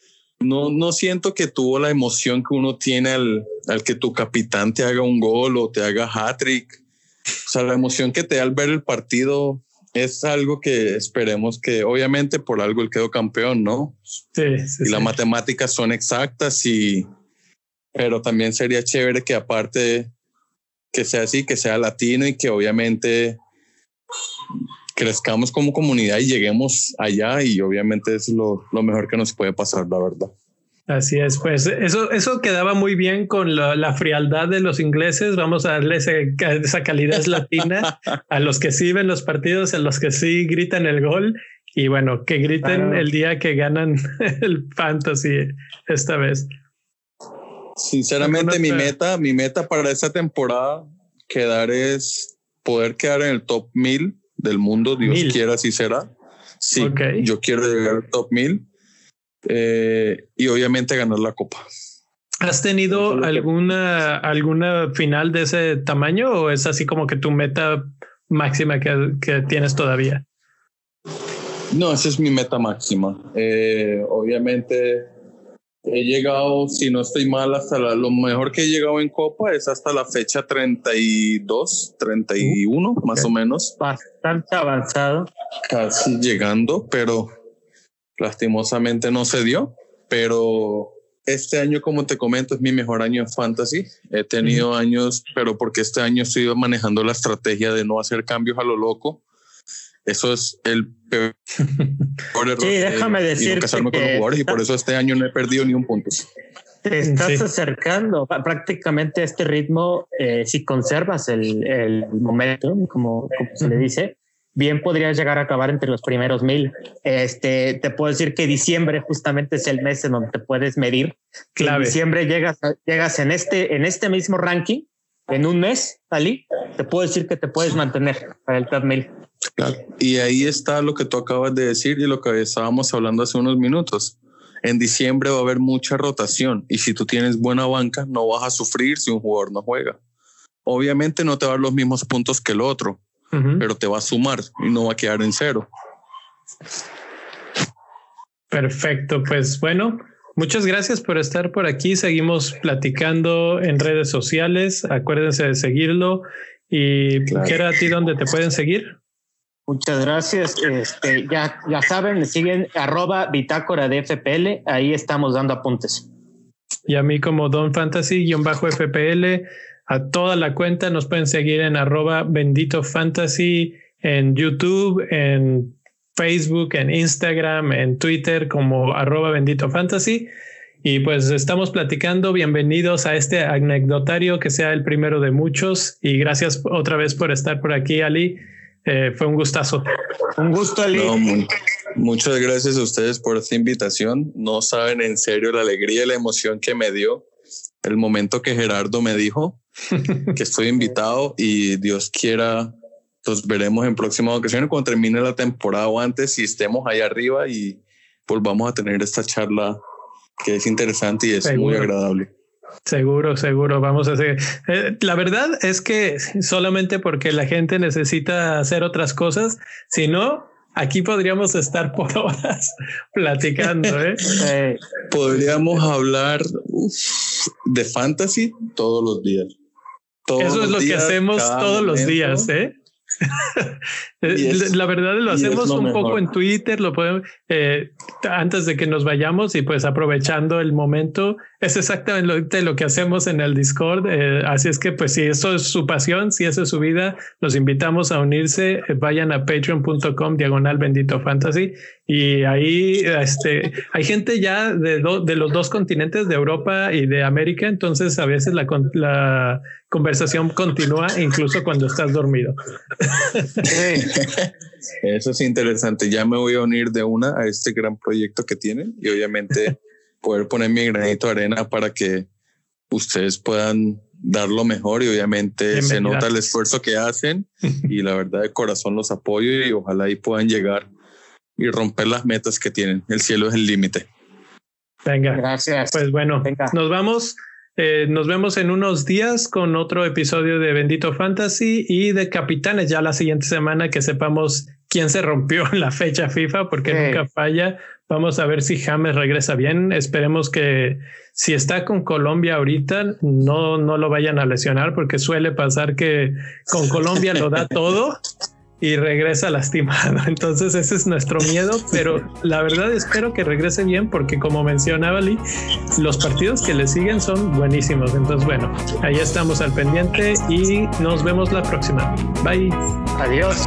no, no siento que tuvo la emoción que uno tiene al, al que tu capitán te haga un gol o te haga hat-trick. O sea, la emoción que te da al ver el partido es algo que esperemos que, obviamente, por algo él quedó campeón, ¿no? Sí. y las matemáticas son exactas y, pero también sería chévere que aparte que sea así, que sea latino y que obviamente crezcamos como comunidad y lleguemos allá y obviamente es lo, lo mejor que nos puede pasar, la verdad. Así es, pues eso, eso quedaba muy bien con la, frialdad de los ingleses. Vamos a darle esa calidad latina a los que sí ven los partidos, a los que sí gritan el gol y bueno, que griten el día que ganan el fantasy esta vez. Sinceramente, mi meta, mi meta para esta temporada quedar es poder quedar en el top 1000 del mundo, Dios quiera así será. Sí, yo quiero llegar al top 1000 eh, y obviamente ganar la copa. ¿Has tenido alguna, alguna final de ese tamaño o es así como que tu meta máxima que, que tienes todavía? No, esa es mi meta máxima. Eh, obviamente He llegado, si no estoy mal, hasta lo mejor que he llegado en Copa es hasta la fecha 32, 31, uh, más o menos. Bastante avanzado. Casi llegando, pero lastimosamente no se dio. Pero este año, como te comento, es mi mejor año en fantasy. He tenido años, pero porque este año estoy manejando la estrategia de no hacer cambios a lo loco eso es el peor error. Sí, déjame decir. Y, y por eso este año no he perdido ni un punto. Te estás acercando prácticamente a este ritmo. Eh, si conservas el, el momento, como, se le dice, bien podrías llegar a acabar entre los primeros mil. Este, te puedo decir que diciembre justamente es el mes en donde te puedes medir. Clave. En diciembre llegas, llegas en este, en este mismo ranking, en un mes, Ali, te puedo decir que te puedes mantener para el top mil. Claro. Y ahí está lo que tú acabas de decir y lo que estábamos hablando hace unos minutos. En diciembre va a haber mucha rotación y si tú tienes buena banca, no vas a sufrir si un jugador no juega. Obviamente no te va a dar los mismos puntos que el otro, pero te va a sumar y no va a quedar en cero. Perfecto, pues bueno, muchas gracias por estar por aquí. Seguimos platicando en redes sociales. Acuérdense de seguirlo. Y claro. a ti dónde te pueden seguir. Muchas gracias. Este, ya, ya saben, me siguen arroba bitácora de FPL. Ahí estamos dando apuntes. Y a mí como Don Fantasy-FPL, a toda la cuenta nos pueden seguir en arroba bendito fantasy en YouTube, en Facebook, en Instagram, en Twitter como arroba bendito fantasy. Y pues estamos platicando. Bienvenidos a este anecdotario que sea el primero de muchos. Y gracias otra vez por estar por aquí, Ali. Eh, fue un gustazo. Un gusto, Ali. muchas gracias a ustedes por esta invitación. No saben en serio la alegría y la emoción que me dio el momento que Gerardo me dijo. que estoy invitado y Dios quiera, los veremos en próximas ocasiones cuando termine la temporada o antes y estemos ahí arriba y volvamos a tener esta charla que es interesante y es muy agradable. Seguro, seguro, vamos a hacer. Eh, la verdad es que solamente porque la gente necesita hacer otras cosas, si no, aquí podríamos estar por horas platicando. ¿eh? eh podríamos hablar de fantasy todos los días. Eso es lo que hacemos todos los días, ¿eh? la verdad lo hacemos un poco en Twitter, lo podemos eh, antes de que nos vayamos y pues aprovechando el momento, es exactamente lo, que hacemos en el Discord. Eh, así es que pues si eso es su pasión, si eso es su vida, los invitamos a unirse. Eh, vayan a patreon.com diagonal bendito fantasy y ahí este, hay gente ya de, de los dos continentes, de Europa y de América. Entonces a veces la, la conversación continúa incluso cuando estás dormido. Eso es interesante. Ya me voy a unir de una a este gran proyecto que tienen y obviamente poder poner mi granito de arena para que ustedes puedan dar lo mejor y obviamente se nota el esfuerzo que hacen y la verdad de corazón los apoyo y ojalá ahí puedan llegar y romper las metas que tienen. El cielo es el límite. Venga. Gracias. Pues bueno, nos vamos. Eh, nos vemos en unos días con otro episodio de Bendito Fantasy y de Capitanes ya la siguiente semana que sepamos quién se rompió en la fecha FIFA porque nunca falla. Vamos a ver si James regresa bien. Esperemos que si está con Colombia ahorita no, no lo vayan a lesionar porque suele pasar que con Colombia lo da todo y regresa lastimado. Entonces ese es nuestro miedo, pero la verdad espero que regrese bien porque como mencionaba Lee, los partidos que le siguen son buenísimos. Entonces bueno, ahí estamos al pendiente y nos vemos la próxima. Bye. Adiós.